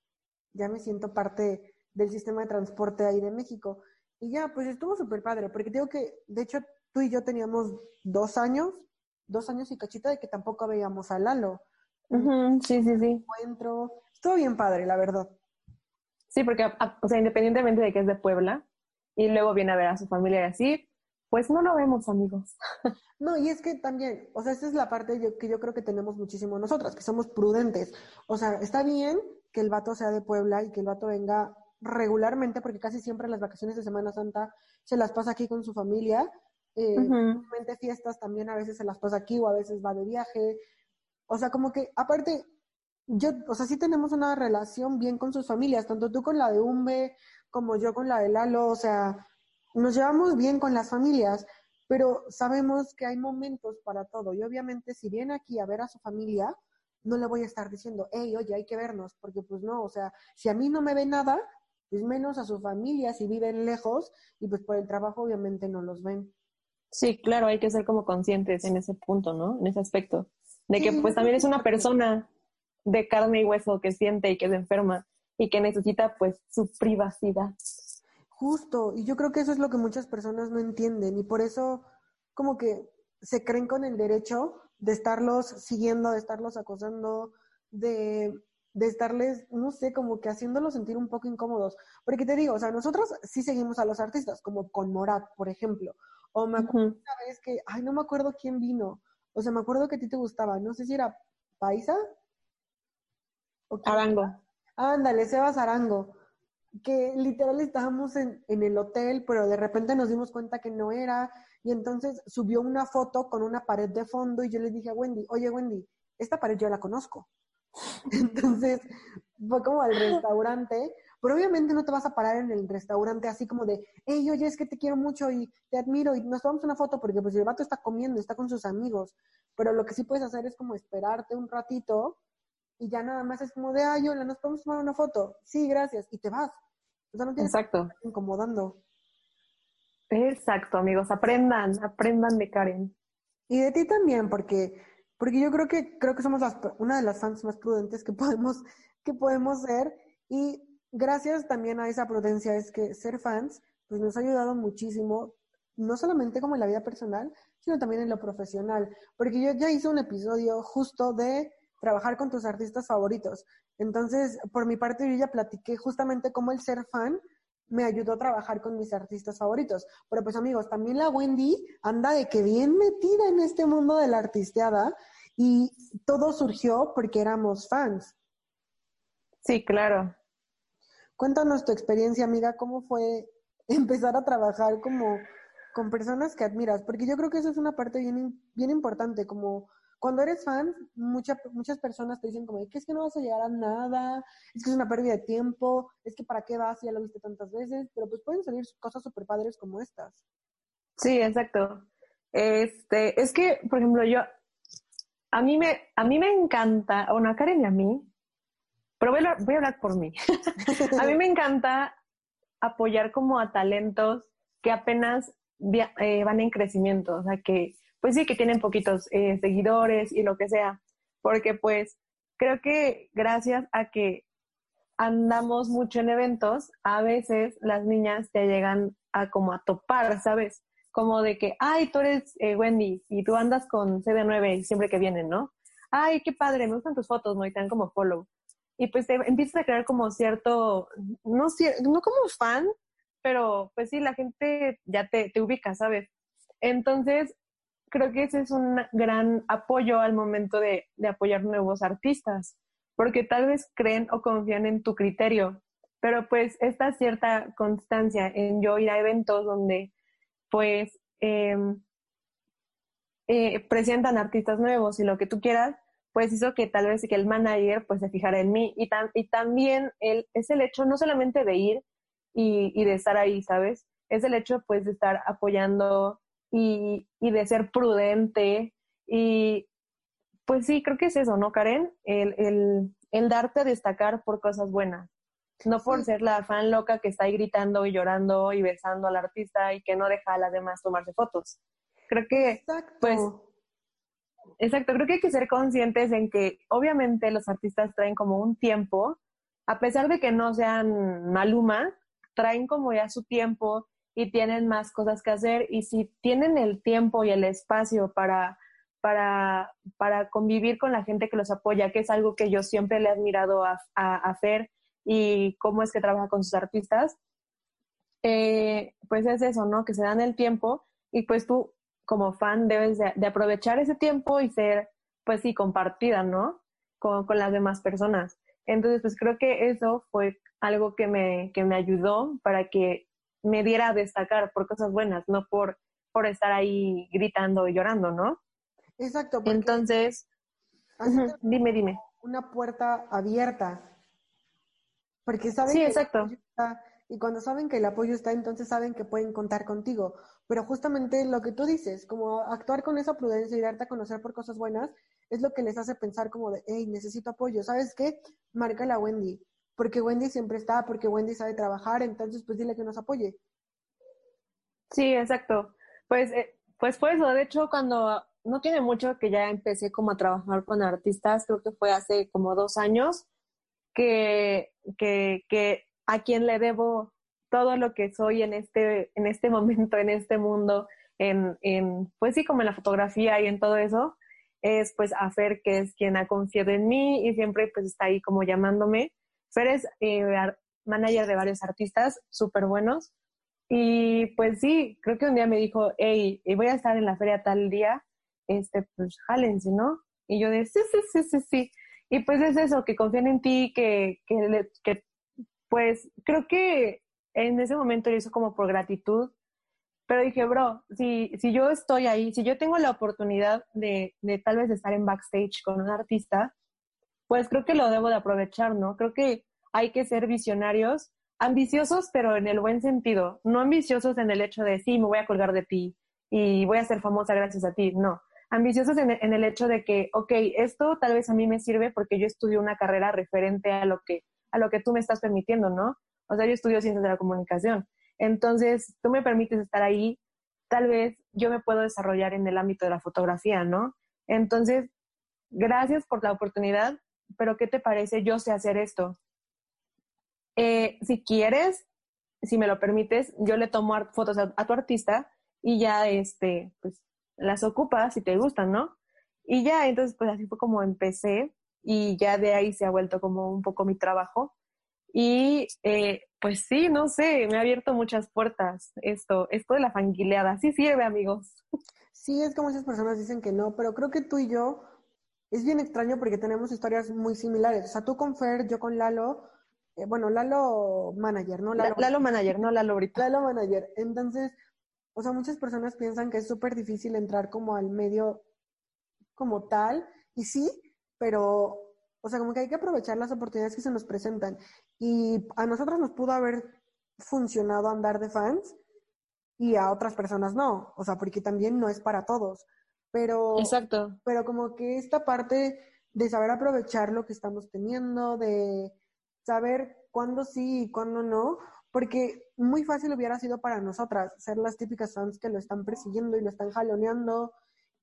ya me siento parte del sistema de transporte ahí de México. Y ya, pues estuvo súper padre, porque digo que, de hecho, tú y yo teníamos dos años, dos años y cachita de que tampoco veíamos a Lalo. sí, sí, sí. Encuentro, estuvo bien padre, la verdad. Sí, porque, o sea, independientemente de que es de Puebla, y luego viene a ver a su familia y así, pues no lo vemos, amigos. No, y es que también, o sea, esa es la parte que yo creo que tenemos muchísimo nosotras, que somos prudentes. O sea, está bien que el vato sea de Puebla y que el vato venga regularmente, porque casi siempre las vacaciones de Semana Santa se las pasa aquí con su familia. Eh, fiestas también a veces se las pasa aquí o a veces va de viaje. O sea, como que aparte, yo, o sea, sí tenemos una relación bien con sus familias, tanto tú con la de Umbe como yo con la de Lalo, o sea, nos llevamos bien con las familias, pero sabemos que hay momentos para todo. Y obviamente si viene aquí a ver a su familia, no le voy a estar diciendo, hey, oye, hay que vernos, porque pues no, o sea, si a mí no me ve nada, pues menos a su familia si viven lejos y pues por el trabajo obviamente no los ven. Sí, claro, hay que ser como conscientes en ese punto, ¿no? En ese aspecto. De que pues también es una persona de carne y hueso que siente y que se enferma y que necesita pues su privacidad. Justo, y yo creo que eso es lo que muchas personas no entienden y por eso como que se creen con el derecho de estarlos siguiendo, de estarlos acosando, de, de estarles, no sé, como que haciéndolos sentir un poco incómodos. Porque te digo, o sea, nosotros sí seguimos a los artistas, como con Morat, por ejemplo. O me acuerdo una vez que, ay, no me acuerdo quién vino. O sea, me acuerdo que a ti te gustaba, no sé si era Paisa. O Arango. Ándale, Sebas Arango que literal estábamos en, en, el hotel, pero de repente nos dimos cuenta que no era, y entonces subió una foto con una pared de fondo y yo le dije a Wendy, oye Wendy, esta pared yo la conozco. entonces fue como al restaurante, pero obviamente no te vas a parar en el restaurante así como de, hey, oye, es que te quiero mucho y te admiro y nos tomamos una foto porque pues el vato está comiendo, está con sus amigos, pero lo que sí puedes hacer es como esperarte un ratito y ya nada más es como de, ay, hola, nos podemos tomar una foto. Sí, gracias. Y te vas. O sea, no tienes Exacto. Que incomodando. Exacto, amigos. Aprendan, aprendan de Karen. Y de ti también, porque, porque yo creo que, creo que somos las, una de las fans más prudentes que podemos, que podemos ser. Y gracias también a esa prudencia es que ser fans, pues nos ha ayudado muchísimo, no solamente como en la vida personal, sino también en lo profesional. Porque yo ya hice un episodio justo de trabajar con tus artistas favoritos. Entonces, por mi parte, yo ya platiqué justamente cómo el ser fan me ayudó a trabajar con mis artistas favoritos. Pero pues amigos, también la Wendy anda de que bien metida en este mundo de la artisteada y todo surgió porque éramos fans. Sí, claro. Cuéntanos tu experiencia, amiga, cómo fue empezar a trabajar como con personas que admiras, porque yo creo que eso es una parte bien, bien importante, como cuando eres fan, muchas muchas personas te dicen como, que es que no vas a llegar a nada, es que es una pérdida de tiempo, es que para qué vas, ya lo viste tantas veces, pero pues pueden salir cosas súper padres como estas. Sí, exacto. Este, es que, por ejemplo, yo, a mí me, a mí me encanta, bueno, a Karen y a mí, pero voy a, hablar por mí. a mí me encanta apoyar como a talentos que apenas eh, van en crecimiento, o sea, que pues sí, que tienen poquitos eh, seguidores y lo que sea, porque pues creo que gracias a que andamos mucho en eventos, a veces las niñas te llegan a como a topar, ¿sabes? Como de que, ay, tú eres eh, Wendy y tú andas con CD9 siempre que vienen, ¿no? Ay, qué padre, me gustan tus fotos, ¿no? Y te dan como follow. Y pues te empiezas a crear como cierto, no, no como fan, pero pues sí, la gente ya te, te ubica, ¿sabes? Entonces, creo que ese es un gran apoyo al momento de, apoyar nuevos artistas, porque tal vez creen o confían en tu criterio, pero pues esta cierta constancia en yo ir a eventos donde pues em, eh, presentan artistas nuevos y lo que tú quieras, pues hizo que tal vez que el manager pues se fijara en mí y, y también el, es el hecho no solamente de ir y, y, de estar ahí, ¿sabes? Es el hecho pues de estar apoyando y, y de ser prudente y pues sí, creo que es eso, ¿no, Karen? El, el, el darte a destacar por cosas buenas, no por ser la fan loca que está ahí gritando y llorando y besando al artista y que no deja a las demás tomarse fotos. Creo que, exacto. pues, exacto, creo que hay que ser conscientes en que obviamente los artistas traen como un tiempo, a pesar de que no sean maluma, traen como ya su tiempo y tienen más cosas que hacer y si tienen el tiempo y el espacio para para, para convivir con la gente que los apoya, que es algo que yo siempre le he admirado a, a, Fer y cómo es que trabaja con sus artistas, eh, pues es eso, ¿no? Que se dan el tiempo y pues tú como fan debes de, aprovechar ese tiempo y ser, pues sí, compartida, ¿no? Con, con, las demás personas. Entonces, pues creo que eso fue algo que me, que me ayudó para que me diera a destacar por cosas buenas, no por, por estar ahí gritando y llorando, ¿no? Exacto. Entonces, dime, dime. Una puerta abierta. Porque saben sí, que exacto. Está, y cuando saben que el apoyo está, entonces saben que pueden contar contigo. Pero justamente lo que tú dices, como actuar con esa prudencia y darte a conocer por cosas buenas, es lo que les hace pensar como de, hey, necesito apoyo. ¿Sabes qué? Marca la Wendy. Porque Wendy siempre está, porque Wendy sabe trabajar, entonces pues dile que nos apoye. Sí, exacto. Pues, eh, pues fue. De hecho, cuando no tiene mucho que ya empecé como a trabajar con artistas, creo que fue hace como dos años, que, que, que a quien le debo todo lo que soy en este, en este momento, en este mundo, en, en, pues sí, como en la fotografía y en todo eso, es pues a Fer, que es quien ha confiado en mí y siempre pues está ahí como llamándome. Fer es eh, manager de varios artistas súper buenos. Y pues sí, creo que un día me dijo, hey, voy a estar en la feria tal día este, pues jálense, ¿no? Y yo de, sí, sí, sí, sí, sí. Y pues es eso, que confían en ti, que, que pues creo que en ese momento lo hizo como por gratitud, pero dije, bro, si, si yo estoy ahí, si yo tengo la oportunidad de, de tal vez estar en backstage con un artista, pues creo que lo debo de aprovechar, ¿no? Creo que hay que ser visionarios, ambiciosos, pero en el buen sentido, no ambiciosos en el hecho de, sí, me voy a colgar de ti y voy a ser famosa gracias a ti, no, ambiciosos en, el hecho de que, ok, esto tal vez a mí me sirve porque yo estudio una carrera referente a lo que, a lo que tú me estás permitiendo, ¿no? O sea, yo estudio ciencias de la comunicación. Entonces, tú me permites estar ahí, tal vez yo me puedo desarrollar en el ámbito de la fotografía, ¿no? Entonces, gracias por la oportunidad, pero ¿qué te parece? Yo sé hacer esto. Eh, si quieres, si me lo permites, yo le tomo fotos a, a, tu artista y ya, este, pues, las ocupas si te gustan, ¿no? Y ya, entonces pues así fue como empecé y ya de ahí se ha vuelto como un poco mi trabajo. Y eh, pues sí, no sé, me ha abierto muchas puertas esto, esto de la fanguileada. Sí sirve, amigos. Sí, es que muchas personas dicen que no, pero creo que tú y yo es bien extraño porque tenemos historias muy similares. O sea, tú con Fer, yo con Lalo, eh, bueno, Lalo manager, ¿no? Lalo, Lalo manager, no Lalo ahorita. Lalo manager. Entonces, o sea, muchas personas piensan que es súper difícil entrar como al medio como tal, y sí, pero, o sea, como que hay que aprovechar las oportunidades que se nos presentan. Y a nosotros nos pudo haber funcionado andar de fans y a otras personas no, o sea, porque también no es para todos. Pero, Exacto. pero como que esta parte de saber aprovechar lo que estamos teniendo, de saber cuándo sí y cuándo no, porque muy fácil hubiera sido para nosotras ser las típicas fans que lo están persiguiendo y lo están jaloneando.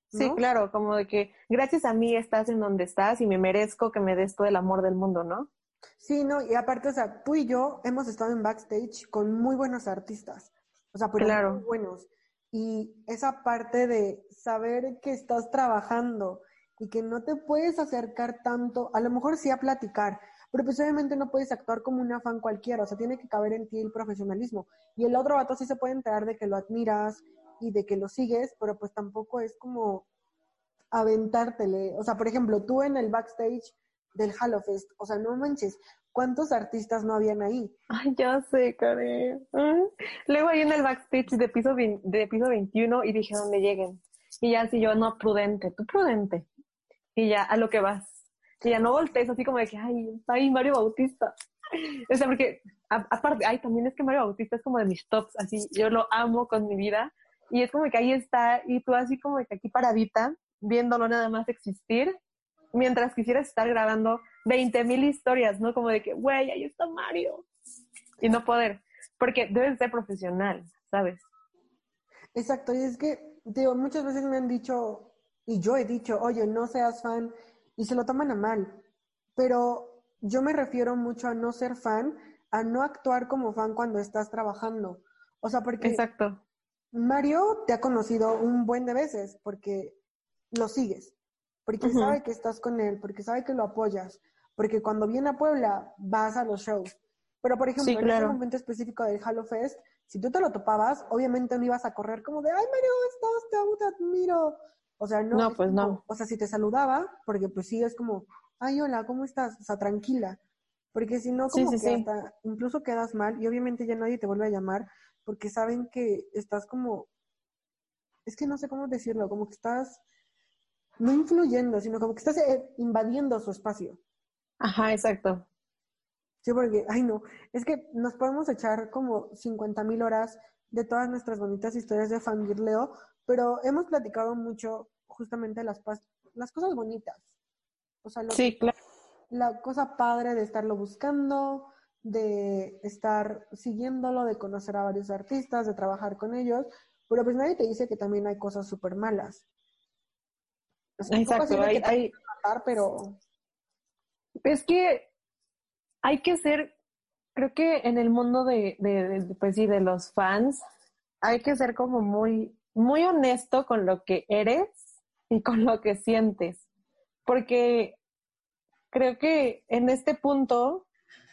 Sí, claro, como de que gracias a mí estás en donde estás y me merezco que me des todo el amor del mundo, ¿no? Sí, no, y aparte, o sea, tú y yo hemos estado en backstage con muy buenos artistas, o sea, pero muy buenos. Y esa parte de saber que estás trabajando y que no te puedes acercar tanto, a lo mejor sí a platicar, pero pues obviamente no puedes actuar como una fan cualquiera, o sea, tiene que caber en ti el profesionalismo. Y el otro vato sí se puede enterar de que lo admiras y de que lo sigues, pero pues tampoco es como aventártele. O sea, por ejemplo, tú en el backstage del Halo Fest, o sea, no manches, ¿cuántos artistas no habían ahí? Ay, ya sé, Karen. Luego ahí en el backstage de piso, de piso 21 y dije, ¿dónde lleguen? Y ya así yo, no, prudente, tú prudente. Y ya, a lo que vas. Y ya no voltees así como de que, ay, ay, Mario Bautista. O sea, porque aparte, ay, también es que Mario Bautista es como de mis tops, así, yo lo amo con mi vida. Y es como que ahí está, y tú así como que aquí paradita, viéndolo nada más existir, mientras quisieras estar grabando 20 mil historias, ¿no? Como de que, güey, ahí está Mario. Y no poder, porque debes ser profesional, ¿sabes? Exacto, y es que, digo, muchas veces me han dicho, y yo he dicho, oye, no seas fan, y se lo toman a mal, pero yo me refiero mucho a no ser fan, a no actuar como fan cuando estás trabajando. O sea, porque Exacto. Mario te ha conocido un buen de veces porque lo sigues, porque sabe que estás con él, porque sabe que lo apoyas, porque cuando viene a Puebla vas a los shows. Pero, por ejemplo, en ese momento específico del Halo Fest, si tú te lo topabas, obviamente no ibas a correr como de, ay, Mario, estás, te amo, te admiro. O sea, no. No, pues no. O sea, si te saludaba, porque pues sí, es como, ay, hola, ¿cómo estás? O sea, tranquila. Porque si no, como que hasta incluso quedas mal y obviamente ya nadie te vuelve a llamar porque saben que estás como, es que no sé cómo decirlo, como que estás no influyendo, sino como que estás eh, invadiendo su espacio. Ajá, exacto. Sí, porque, ay no, es que nos podemos echar como 50 mil horas de todas nuestras bonitas historias de fangirleo, pero hemos platicado mucho justamente las, las cosas bonitas. O sea, sí, claro. la cosa padre de estarlo buscando, de estar siguiéndolo, de conocer a varios artistas, de trabajar con ellos, pero pues nadie te dice que también hay cosas súper malas. Exacto, hay, hay... pero... Es que hay que ser, creo que en el mundo de, de, pues sí, de los fans, hay que ser como muy, muy honesto con lo que eres y con lo que sientes. Porque creo que en este punto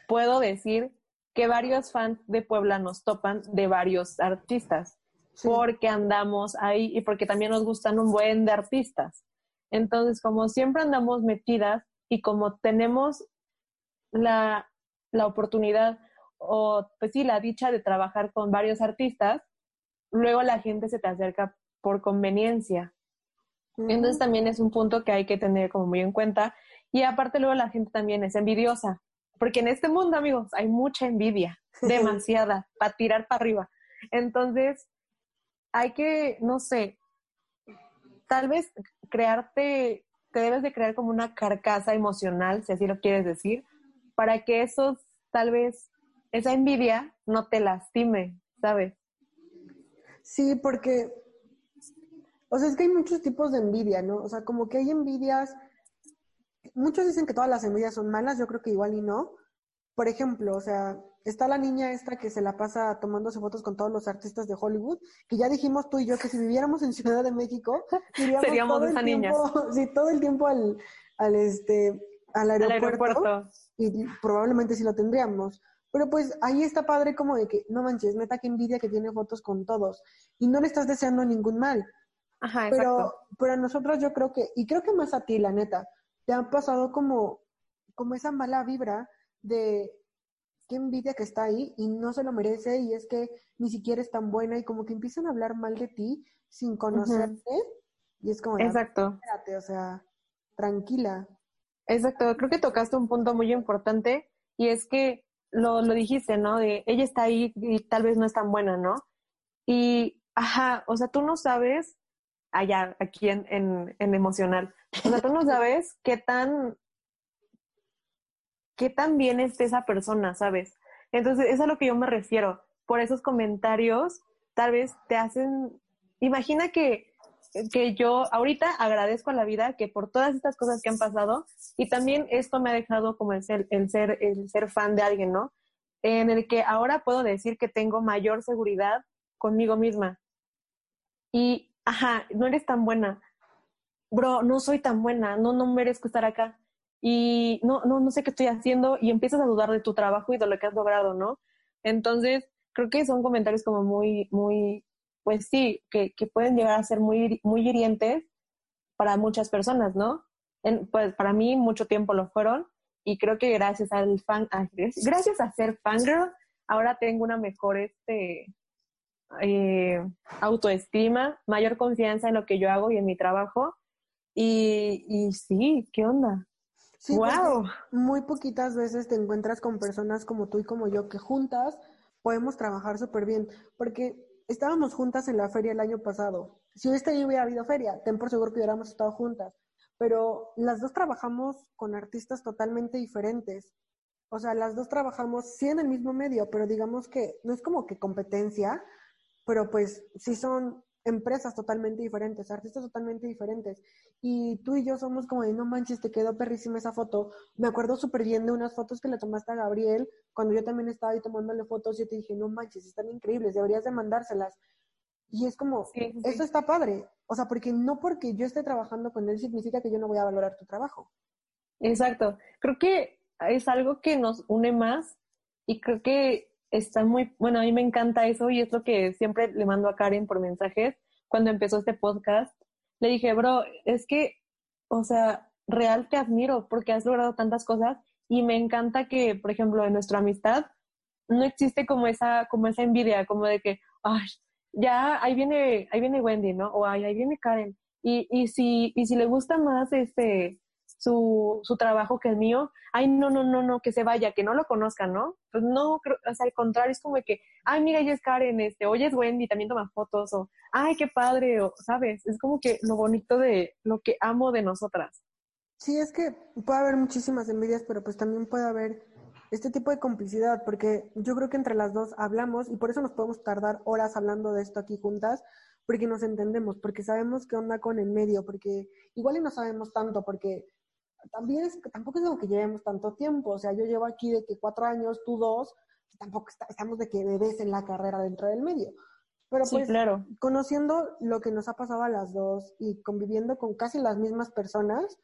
puedo decir que varios fans de Puebla nos topan de varios artistas, porque andamos ahí y porque también nos gustan un buen de artistas. Entonces, como siempre andamos metidas y como tenemos la, la oportunidad o, pues sí, la dicha de trabajar con varios artistas, luego la gente se te acerca por conveniencia. Entonces también es un punto que hay que tener como muy en cuenta. Y aparte luego la gente también es envidiosa, porque en este mundo, amigos, hay mucha envidia, demasiada, para tirar para arriba. Entonces, hay que, no sé, tal vez crearte, te debes de crear como una carcasa emocional, si así lo quieres decir, para que esos, tal vez, esa envidia no te lastime, ¿sabes? Sí, porque, o sea, es que hay muchos tipos de envidia, ¿no? O sea, como que hay envidias muchos dicen que todas las envidias son malas, yo creo que igual y no. Por ejemplo, o sea, está la niña esta que se la pasa tomándose fotos con todos los artistas de Hollywood, que ya dijimos tú y yo que si viviéramos en Ciudad de México, seríamos todo esa el niña. sí, todo el tiempo al, al este al aeropuerto, y probablemente sí lo tendríamos. Pero pues ahí está padre como de que, no manches, neta que envidia que tiene fotos con todos y no le estás deseando ningún mal. Ajá, pero, pero a nosotros yo creo que, y creo que más a ti, la neta, te ha pasado como, como esa mala vibra de qué envidia que está ahí y no se lo merece y es que ni siquiera es tan buena y como que empiezan a hablar mal de ti sin conocerte y es como, exacto, espérate, o sea, tranquila. Exacto, creo que tocaste un punto muy importante y es que lo, lo dijiste, ¿no? De ella está ahí y tal vez no es tan buena, ¿no? Y, ajá, o sea, tú no sabes allá, aquí en, en, emocional. O sea, tú no sabes qué tan, qué tan bien esté esa persona, ¿sabes? Entonces, es a lo que yo me refiero. Por esos comentarios, tal vez te hacen, imagina que, que yo ahorita agradezco a la vida que por todas estas cosas que han pasado y también esto me ha dejado como el ser, el ser, el ser fan de alguien, ¿no? En el que ahora puedo decir que tengo mayor seguridad conmigo misma. Y ajá, no eres tan buena. Bro, no soy tan buena, no, no merezco estar acá. Y no, no, no sé qué estoy haciendo y empiezas a dudar de tu trabajo y de lo que has logrado, ¿no? Entonces, creo que son comentarios como muy, muy, pues sí, que, que pueden llegar a ser muy, muy hirientes para muchas personas, ¿no? En, pues para mí mucho tiempo lo fueron y creo que gracias al fan, gracias a ser fangirl, ahora tengo una mejor, este, eh, autoestima, mayor confianza en lo que yo hago y en mi trabajo. Y, y sí, ¿qué onda? Sí, wow. Muy poquitas veces te encuentras con personas como tú y como yo que juntas podemos trabajar súper bien, porque estábamos juntas en la feria el año pasado. Si este año hubiera habido feria, ten por seguro que hubiéramos estado juntas, pero las dos trabajamos con artistas totalmente diferentes. O sea, las dos trabajamos sí en el mismo medio, pero digamos que no es como que competencia, pero pues sí son empresas totalmente diferentes, artistas totalmente diferentes. Y tú y yo somos como de, no manches, te quedó perrísima esa foto. Me acuerdo súper bien de unas fotos que le tomaste a Gabriel, cuando yo también estaba ahí tomándole fotos, y te dije, no manches, están increíbles, deberías de mandárselas. Y es como, eso está padre. O sea, porque no porque yo esté trabajando con él significa que yo no voy a valorar tu trabajo. Exacto. Creo que es algo que nos une más y creo que está muy, bueno, a mí me encanta eso y es lo que siempre le mando a Karen por mensajes cuando empezó este podcast. Le dije, bro, es que, o sea, real te admiro porque has logrado tantas cosas y me encanta que, por ejemplo, en nuestra amistad no existe como esa, como esa envidia, como de que, ay, ya ahí viene, ahí viene Wendy, ¿no? O ay, ahí viene Karen. Y, y si, y si le gusta más este, su, su trabajo que el mío, ay, no, no, no, no, que se vaya, que no lo conozcan, ¿no? Pues no, o sea, al contrario, es como que, ay, mira, ella es Karen, este, oye, es Wendy, también toma fotos, o, ay, qué padre, o, ¿sabes? Es como que lo bonito de lo que amo de nosotras. Sí, es que puede haber muchísimas envidias, pero pues también puede haber este tipo de complicidad, porque yo creo que entre las dos hablamos y por eso nos podemos tardar horas hablando de esto aquí juntas, porque nos entendemos, porque sabemos qué onda con el medio, porque igual y no sabemos tanto, porque también es, tampoco es algo que llevemos tanto tiempo, o sea, yo llevo aquí de que cuatro años, tú dos, tampoco estamos de que bebés en la carrera dentro del medio. Pero pues, claro. conociendo lo que nos ha pasado a las dos y conviviendo con casi las mismas personas,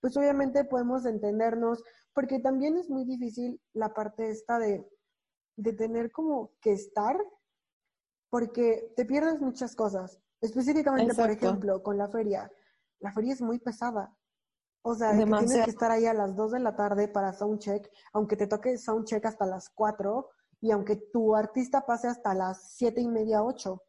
pues obviamente podemos entendernos, porque también es muy difícil la parte esta de, de tener como que estar, porque te pierdes muchas cosas. Específicamente, por ejemplo, con la feria. La feria es muy pesada. O sea, que tienes que estar ahí a las 2 de la tarde para soundcheck, aunque te toque soundcheck hasta las 4 y aunque tu artista pase hasta las siete y media, 8.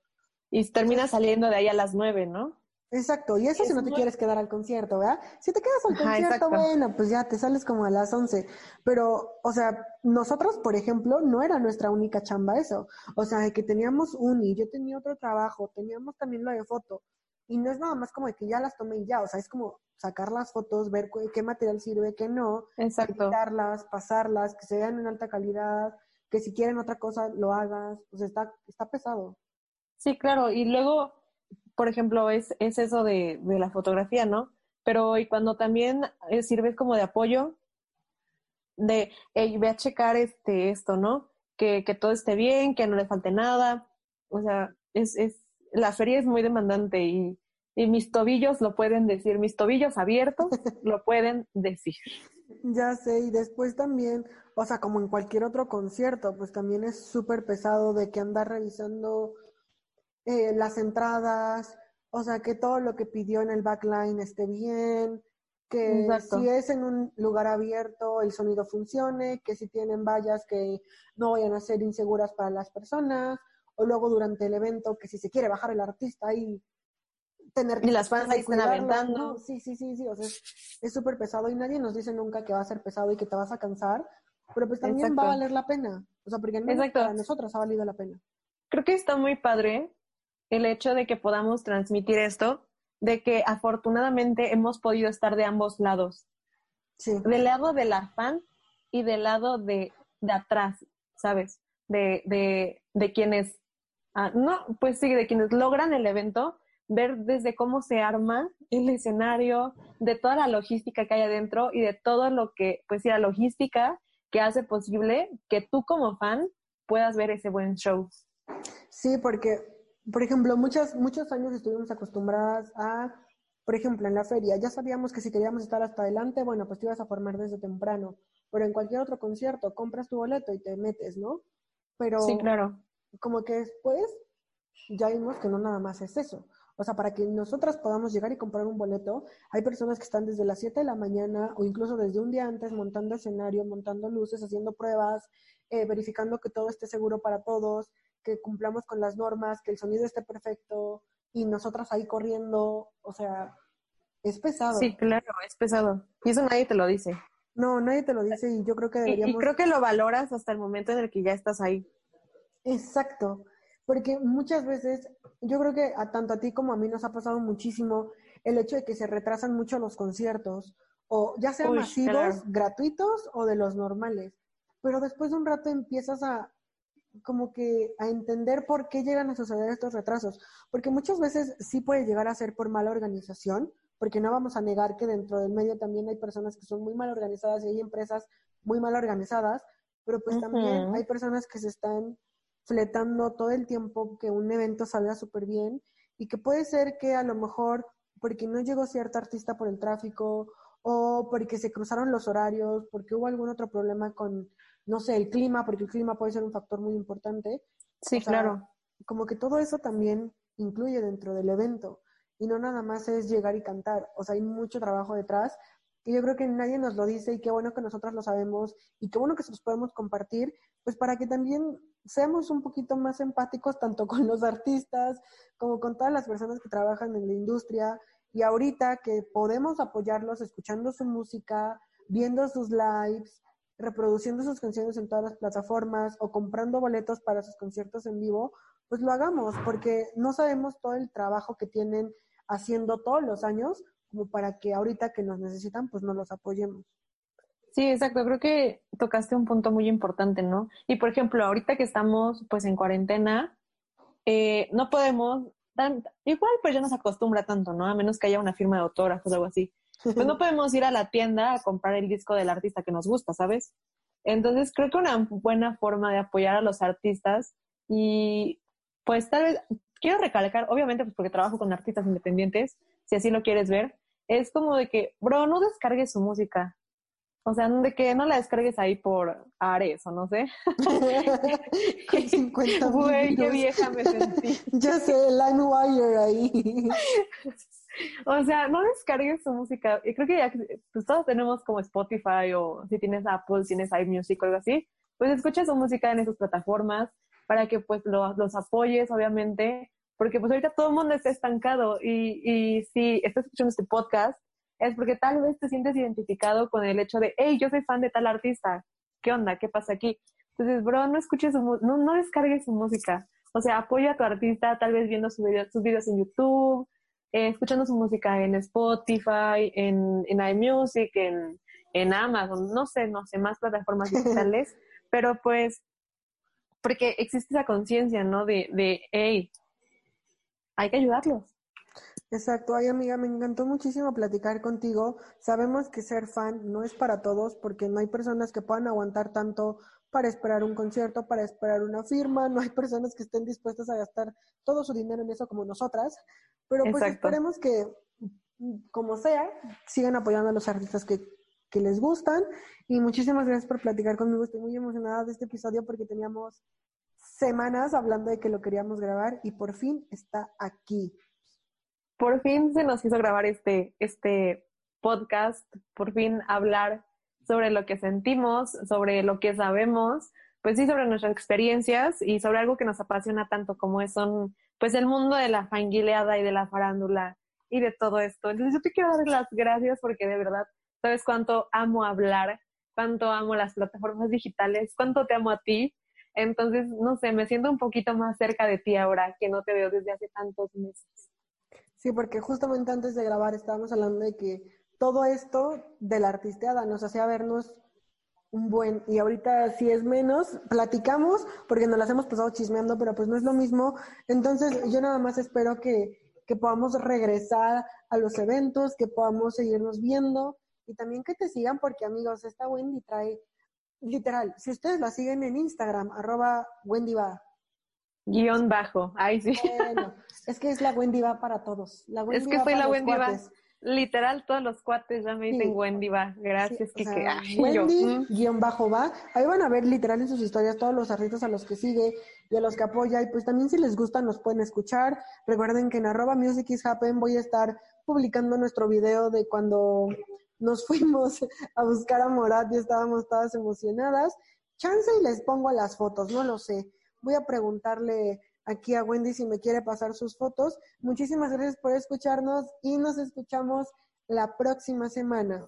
Y termina saliendo de ahí a las 9, ¿no? Exacto, y eso si no te quieres quedar al concierto, ¿verdad? Si te quedas al concierto, bueno, pues ya te sales como a las 11. Pero, o sea, nosotros, por ejemplo, no era nuestra única chamba eso. O sea, que teníamos uni, yo tenía otro trabajo, teníamos también lo de foto. Y no es nada más como de que ya las tomé y ya, o sea, es como sacar las fotos, ver qué material sirve, qué no, Exacto. editarlas, pasarlas, que se vean en alta calidad, que si quieren otra cosa lo hagas, pues está, está pesado. Sí, claro, y luego, por ejemplo, es, es eso de, de la fotografía, ¿no? Pero y cuando también eh, sirve como de apoyo, de, hey, ve a checar este, esto, ¿no? Que, que todo esté bien, que no le falte nada. O sea, es, es, la feria es muy demandante y, y mis tobillos lo pueden decir, mis tobillos abiertos lo pueden decir. Ya sé, y después también, o sea, como en cualquier otro concierto, pues también es súper pesado de que andar revisando eh, las entradas, o sea, que todo lo que pidió en el backline esté bien, que si es en un lugar abierto el sonido funcione, que si tienen vallas que no vayan a ser inseguras para las personas, o luego durante el evento que si se quiere bajar el artista ahí tener y las fans ahí están aventando. Sí, sí, sí, sí, o sea, es súper pesado y nadie nos dice nunca que va a ser pesado y que te vas a cansar, pero pues también va a valer la pena, o sea, porque para nosotros ha valido la pena. Creo que está muy padre el hecho de que podamos transmitir esto, de que afortunadamente hemos podido estar de ambos lados. Sí. Del lado de la fan y del lado de, de atrás, ¿sabes? De, de, de quienes, ah, no, pues sí, de quienes logran el evento, ver desde cómo se arma el escenario, de toda la logística que hay adentro y de todo lo que, pues sí, la logística que hace posible que tú como fan puedas ver ese buen show. Sí, porque, por ejemplo, muchos, muchos años estuvimos acostumbradas a, por ejemplo, en la feria, ya sabíamos que si queríamos estar hasta adelante, bueno, pues te ibas a formar desde temprano, pero en cualquier otro concierto compras tu boleto y te metes, ¿no? Pero sí, claro. Como que después ya vimos que no nada más es eso. O sea, para que nosotras podamos llegar y comprar un boleto, hay personas que están desde las 7 de la mañana o incluso desde un día antes montando escenario, montando luces, haciendo pruebas, eh, verificando que todo esté seguro para todos, que cumplamos con las normas, que el sonido esté perfecto y nosotras ahí corriendo, o sea, es pesado. Sí, claro, es pesado. Y eso nadie te lo dice. No, nadie te lo dice y yo creo que deberíamos... Y, creo que lo valoras hasta el momento en el que ya estás ahí. Exacto, porque muchas veces, yo creo que a tanto a ti como a mí nos ha pasado muchísimo el hecho de que se retrasan mucho los conciertos, o ya sean masivos, gratuitos o de los normales. Pero después de un rato empiezas a como que a entender por qué llegan a suceder estos retrasos, porque muchas veces sí puede llegar a ser por mala organización, porque no vamos a negar que dentro del medio también hay personas que son muy mal organizadas y hay empresas muy mal organizadas, pero pues también hay personas que se están fletando todo el tiempo que un evento salga súper bien y que puede ser que a lo mejor porque no llegó cierto artista por el tráfico o porque se cruzaron los horarios, porque hubo algún otro problema con, no sé, el clima, porque el clima puede ser un factor muy importante. Sí, claro. Como que todo eso también incluye dentro del evento y no nada más es llegar y cantar, o sea, hay mucho trabajo detrás y yo creo que nadie nos lo dice y qué bueno que nosotros lo sabemos y qué bueno que se los podemos compartir, pues para que también seamos un poquito más empáticos tanto con los artistas como con todas las personas que trabajan en la industria y ahorita que podemos apoyarlos escuchando su música, viendo sus lives, reproduciendo sus canciones en todas las plataformas o comprando boletos para sus conciertos en vivo, pues lo hagamos, porque no sabemos todo el trabajo que tienen haciendo todos los años como para que ahorita que nos necesitan, pues no los apoyemos. Sí, exacto. Creo que tocaste un punto muy importante, ¿no? Y por ejemplo, ahorita que estamos pues en cuarentena, eh, no podemos, tan, igual pues ya nos acostumbra tanto, ¿no? A menos que haya una firma de autógrafos o algo así. Pues no podemos ir a la tienda a comprar el disco del artista que nos gusta, ¿sabes? Entonces creo que una buena forma de apoyar a los artistas y pues tal vez, quiero recalcar, obviamente pues porque trabajo con artistas independientes, si así lo quieres ver, es como de que, bro, no descargues su música. O sea, de que no la descargues ahí por Ares o no sé. Con 50 Güey, qué vieja me sentí. ya sé, LimeWire ahí. o sea, no descargues su música. Y creo que ya pues todos tenemos como Spotify o si tienes Apple, tienes iMusic o algo así, pues escucha su música en esas plataformas para que pues los apoyes, obviamente, porque pues ahorita todo el mundo está estancado y, y si estás escuchando este podcast es porque tal vez te sientes identificado con el hecho de, hey, yo soy fan de tal artista, ¿qué onda? ¿Qué pasa aquí? Entonces, bro, no escuches su no, no descargues su música. O sea, apoya a tu artista, tal vez viendo sus videos en YouTube, eh, escuchando su música en Spotify, en, en iMusic, en, en Amazon, no sé, no sé, más plataformas digitales, pero pues, porque existe esa conciencia, ¿no? De, de, hey, hay que ayudarlos. Exacto, ay amiga, me encantó muchísimo platicar contigo. Sabemos que ser fan no es para todos porque no hay personas que puedan aguantar tanto para esperar un concierto, para esperar una firma, no hay personas que estén dispuestas a gastar todo su dinero en eso como nosotras, pero pues esperemos que como sea, sigan apoyando a los artistas que, que les gustan y muchísimas gracias por platicar conmigo. Estoy muy emocionada de este episodio porque teníamos semanas hablando de que lo queríamos grabar y por fin está aquí. Por fin se nos hizo grabar este, este podcast, por fin hablar sobre lo que sentimos, sobre lo que sabemos, pues sí, sobre nuestras experiencias y sobre algo que nos apasiona tanto como es son, pues el mundo de la fanguileada y de la farándula y de todo esto. Entonces yo te quiero dar las gracias porque de verdad sabes cuánto amo hablar, cuánto amo las plataformas digitales, cuánto te amo a ti entonces, no sé, me siento un poquito más cerca de ti ahora que no te veo desde hace tantos meses. Sí, porque justamente antes de grabar estábamos hablando de que todo esto de la artisteada nos hacía vernos un buen, y ahorita si es menos, platicamos porque nos las hemos pasado chismeando, pero pues no es lo mismo. Entonces, yo nada más espero que, que podamos regresar a los eventos, que podamos seguirnos viendo y también que te sigan porque amigos, esta Wendy trae literal, si ustedes la siguen en Instagram, arroba Wendy va. Guión bajo, ay sí. Bueno, es que es la Wendy va para todos. La es que soy la Wendy va. Literal, todos los cuates ya me dicen Wendy va. Gracias, que, Wendy, guion bajo va. Ahí van a ver literal en sus historias todos los artistas a los que sigue y a los que apoya. Y pues también si les gusta nos pueden escuchar. Recuerden que en arroba music is happen voy a estar publicando nuestro video de cuando nos fuimos a buscar a Morat y estábamos todas emocionadas. Chance y les pongo las fotos, no lo sé. Voy a preguntarle aquí a Wendy si me quiere pasar sus fotos. Muchísimas gracias por escucharnos y nos escuchamos la próxima semana.